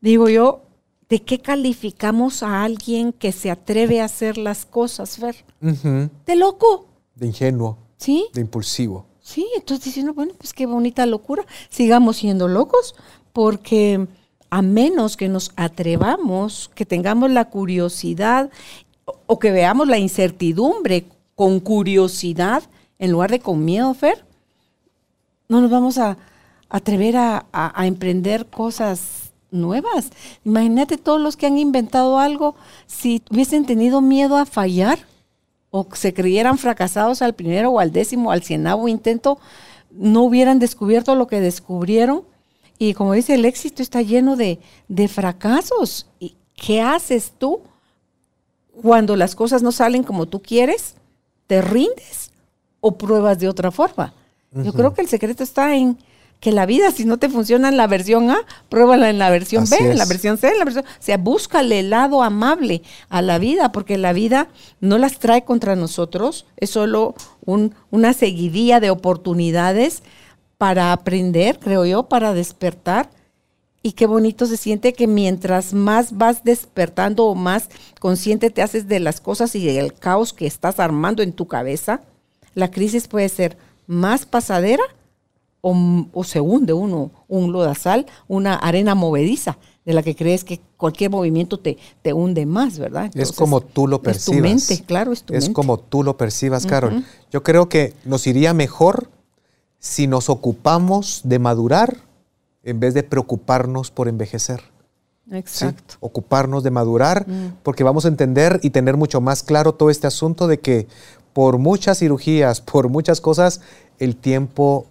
digo yo, ¿de qué calificamos a alguien que se atreve a hacer las cosas, Fer? De loco, De ingenuo, ¿sí? de impulsivo. Sí, entonces diciendo, bueno, pues qué bonita locura, sigamos siendo locos, porque a menos que nos atrevamos, que tengamos la curiosidad o- o que veamos la incertidumbre con curiosidad en lugar de con miedo, Fer, no nos vamos a atrever a, a- a emprender cosas nuevas. Imagínate todos los que han inventado algo, si hubiesen tenido miedo a fallar o se creyeran fracasados al primero o al décimo al cienavo intento, no hubieran descubierto lo que descubrieron. Y como dice, el éxito está lleno de, de fracasos. ¿Y qué haces tú cuando las cosas no salen como tú quieres? ¿Te rindes o pruebas de otra forma? Yo creo que el secreto está en que la vida, si no te funciona en la versión A, pruébala en la versión Así B, en la versión C, en la versión... O sea, búscale el lado amable a la vida, porque la vida no las trae contra nosotros, es solo un- una seguidilla de oportunidades para aprender, creo yo, para despertar. Y qué bonito se siente que mientras más vas despertando o más consciente te haces de las cosas y del caos que estás armando en tu cabeza, la crisis puede ser más pasadera o, o se hunde uno, un lodazal, una arena movediza, de la que crees que cualquier movimiento te, te hunde más, ¿verdad? es como tú lo Es percibas. tu mente, claro, es tu Es mente. como tú lo percibas, Carol. Yo creo que nos iría mejor si nos ocupamos de madurar en vez de preocuparnos por envejecer. ¿sí? Exacto. Ocuparnos de madurar, Mm. porque vamos a entender y tener mucho más claro todo este asunto de que por muchas cirugías, por muchas cosas, el tiempo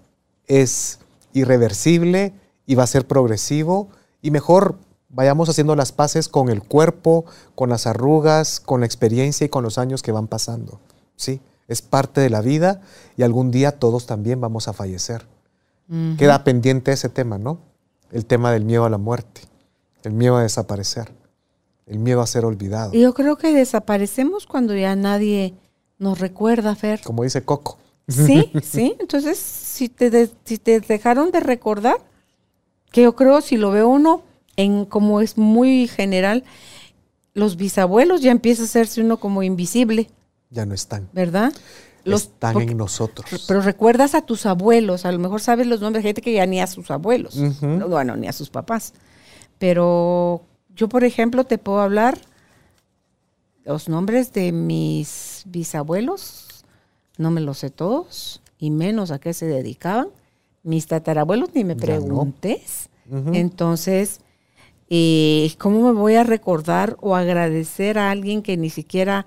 es irreversible y va a ser progresivo y mejor vayamos haciendo las paces con el cuerpo, con las arrugas, con la experiencia y con los años que van pasando. Sí, es parte de la vida y algún día todos también vamos a fallecer. Queda pendiente ese tema, ¿no? El tema del miedo a la muerte, el miedo a desaparecer, el miedo a ser olvidado. Yo creo que desaparecemos cuando ya nadie nos recuerda, Fer. Como dice Coco. Sí, [LAUGHS] sí. Entonces, si te, de- si te dejaron de recordar, que yo creo, si lo ve uno, en como es muy general, los bisabuelos ya empieza a hacerse uno como invisible, Ya no están. ¿verdad? Los, están porque- en nosotros. Pero recuerdas a tus abuelos, a lo mejor sabes los nombres de gente que ya ni a sus abuelos, bueno, ni a sus papás. Pero yo, por ejemplo, te puedo hablar los nombres de mis bisabuelos, no me los sé todos, y menos a qué se dedicaban. Mis tatarabuelos ni me no. preguntes. Entonces, eh, ¿cómo me voy a recordar o agradecer a alguien que ni siquiera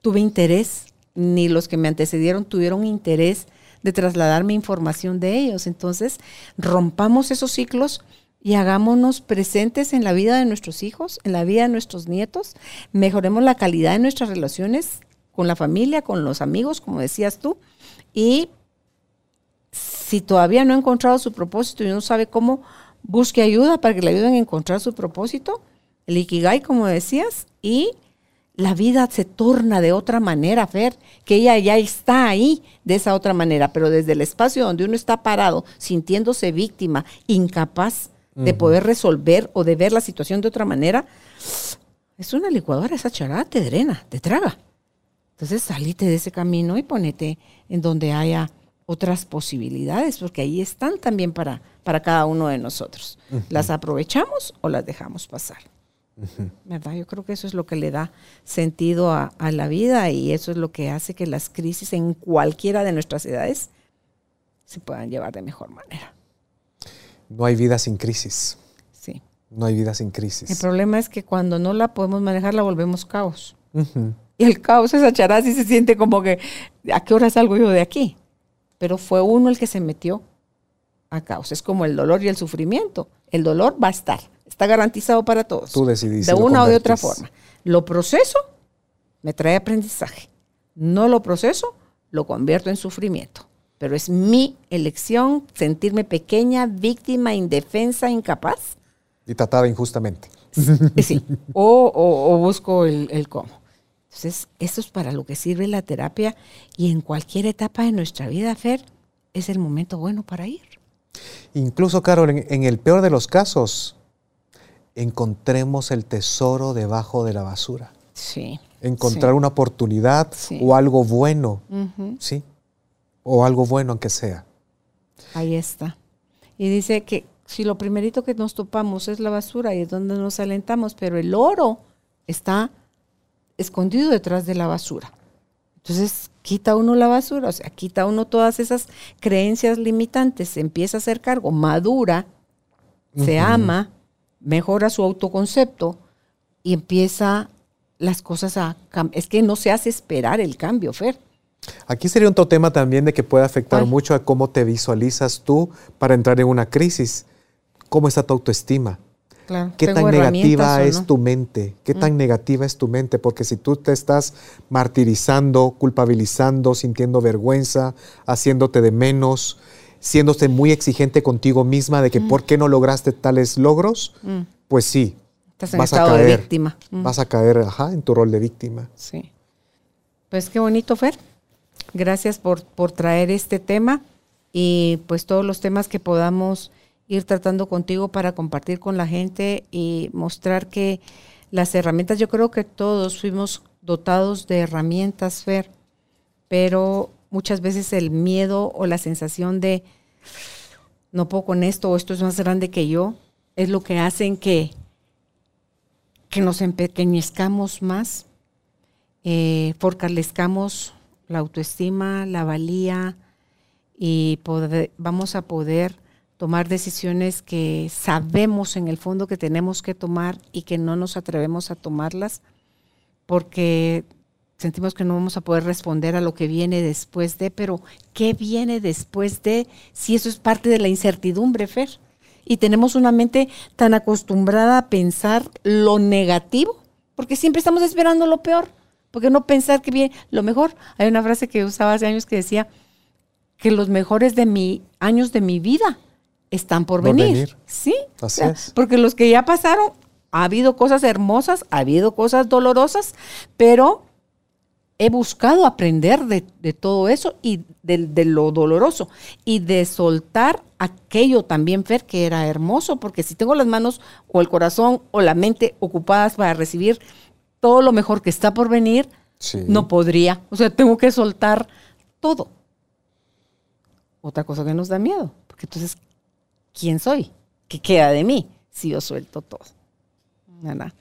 tuve interés, ni los que me antecedieron tuvieron interés de trasladarme información de ellos? Entonces, rompamos esos ciclos y hagámonos presentes en la vida de nuestros hijos, en la vida de nuestros nietos, mejoremos la calidad de nuestras relaciones con la familia, con los amigos, como decías tú, y si todavía no ha encontrado su propósito y no sabe cómo, busque ayuda para que le ayuden a encontrar su propósito, el Ikigai, como decías, y la vida se torna de otra manera, Fer, que ella ya está ahí de esa otra manera, pero desde el espacio donde uno está parado, sintiéndose víctima, incapaz de poder resolver o de ver la situación de otra manera, es una licuadora, esa charada te drena, te traga. Entonces salite de ese camino y ponete en donde haya otras posibilidades, porque ahí están también para, para cada uno de nosotros. ¿Las aprovechamos o las dejamos pasar? ¿Verdad? Yo creo que eso es lo que le da sentido a, a la vida y eso es lo que hace que las crisis en cualquiera de nuestras edades se puedan llevar de mejor manera. No hay vida sin crisis. Sí. No hay vida sin El crisis. problema es que cuando no la podemos manejar la volvemos caos. Ujú. Y el caos, esa charada sí se siente como que, ¿a qué hora salgo yo de aquí? Pero fue uno el que se metió a caos. Es como el dolor y el sufrimiento. El dolor va a estar, está garantizado para todos. Tú decidiste. de una o de otra forma. Lo proceso, me trae aprendizaje. No lo proceso, lo convierto en sufrimiento. Pero es mi elección sentirme pequeña, víctima, indefensa, incapaz. Y tratada injustamente. Sí, o, o- o busco el, el cómo. Entonces, eso es para lo que sirve la terapia y en cualquier etapa de nuestra vida, Fer, es el momento bueno para ir. Incluso, Carol, en, el peor de los casos, encontremos el tesoro debajo de la basura. Sí. Encontrar una oportunidad o algo bueno, ¿sí? O algo bueno aunque sea. Ahí está. Y dice que si lo primerito que nos topamos es la basura y es donde nos alentamos, pero el oro está escondido detrás de la basura. Entonces, quita uno la basura, o sea, quita uno todas esas creencias limitantes, se empieza a hacer cargo, madura, se ama, mejora su autoconcepto y empieza las cosas a cambiar. Es que no se hace esperar el cambio, Fer. Aquí sería otro tema también de que puede afectar mucho a cómo te visualizas tú para entrar en una crisis. ¿Cómo está tu autoestima? ¿Qué tan negativa es tu mente? ¿Qué tan mm. negativa es tu mente? Porque si tú te estás martirizando, culpabilizando, sintiendo vergüenza, haciéndote de menos, siéndote muy exigente contigo misma de que mm. por qué no lograste tales logros, mm. pues sí, vas a caer, de víctima. Vas a caer, ajá, en tu rol de víctima. Sí. Pues qué bonito, Fer. Gracias por, por traer este tema y pues todos los temas que podamos ir tratando contigo para compartir con la gente y mostrar que las herramientas, yo creo que todos fuimos dotados de herramientas, Fer, pero muchas veces el miedo o la sensación de no puedo con esto o esto es más grande que yo, es lo que hacen que, que nos empequeñezcamos más, eh, fortalezcamos la autoestima, la valía y vamos a poder tomar decisiones que sabemos en el fondo que tenemos que tomar y que no nos atrevemos a tomarlas porque sentimos que no vamos a poder responder a lo que viene después de, pero ¿qué viene después de si eso es parte de la incertidumbre, Fer? Y tenemos una mente tan acostumbrada a pensar lo negativo, porque siempre estamos esperando lo peor, porque no pensar que viene lo mejor. Hay una frase que usaba hace años que decía que los mejores de mi años de mi vida están por, venir. Sí. Así es. Porque los que ya pasaron, ha habido cosas hermosas, ha habido cosas dolorosas, pero he buscado aprender de, todo eso y de, lo doloroso y de soltar aquello también, Fer, que era hermoso, porque si tengo las manos o el corazón o la mente ocupadas para recibir todo lo mejor que está por venir, no podría. O sea, tengo que soltar todo. Otra cosa que nos da miedo, porque entonces, quién soy, qué queda de mí si yo suelto todo. Nada.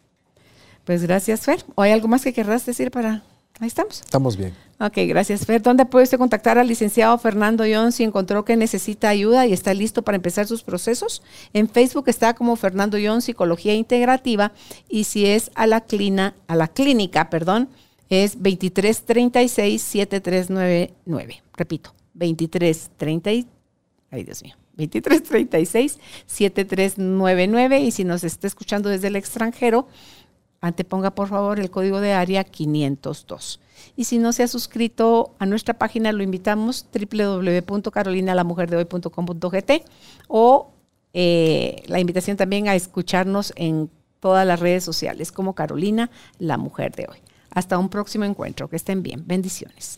Pues gracias, Fer. ¿O hay algo más que querrás decir para... Ahí estamos. Estamos bien. Ok, gracias, Fer. ¿Dónde puede usted contactar al licenciado Fernando Young si encontró que necesita ayuda y está listo para empezar sus procesos? En Facebook está como Fernando Young Psicología Integrativa y si es a la, clina, a la clínica, perdón, es 2336 7399. Repito, 2336 ay Dios mío, 2336-7399 y si nos está escuchando desde el extranjero, anteponga por favor el código de área 502. Y si no se ha suscrito a nuestra página, lo invitamos www.carolinalamujerdehoy.com.gt o eh, la invitación también a escucharnos en todas las redes sociales como Carolina, la mujer de hoy. Hasta un próximo encuentro. Que estén bien. Bendiciones.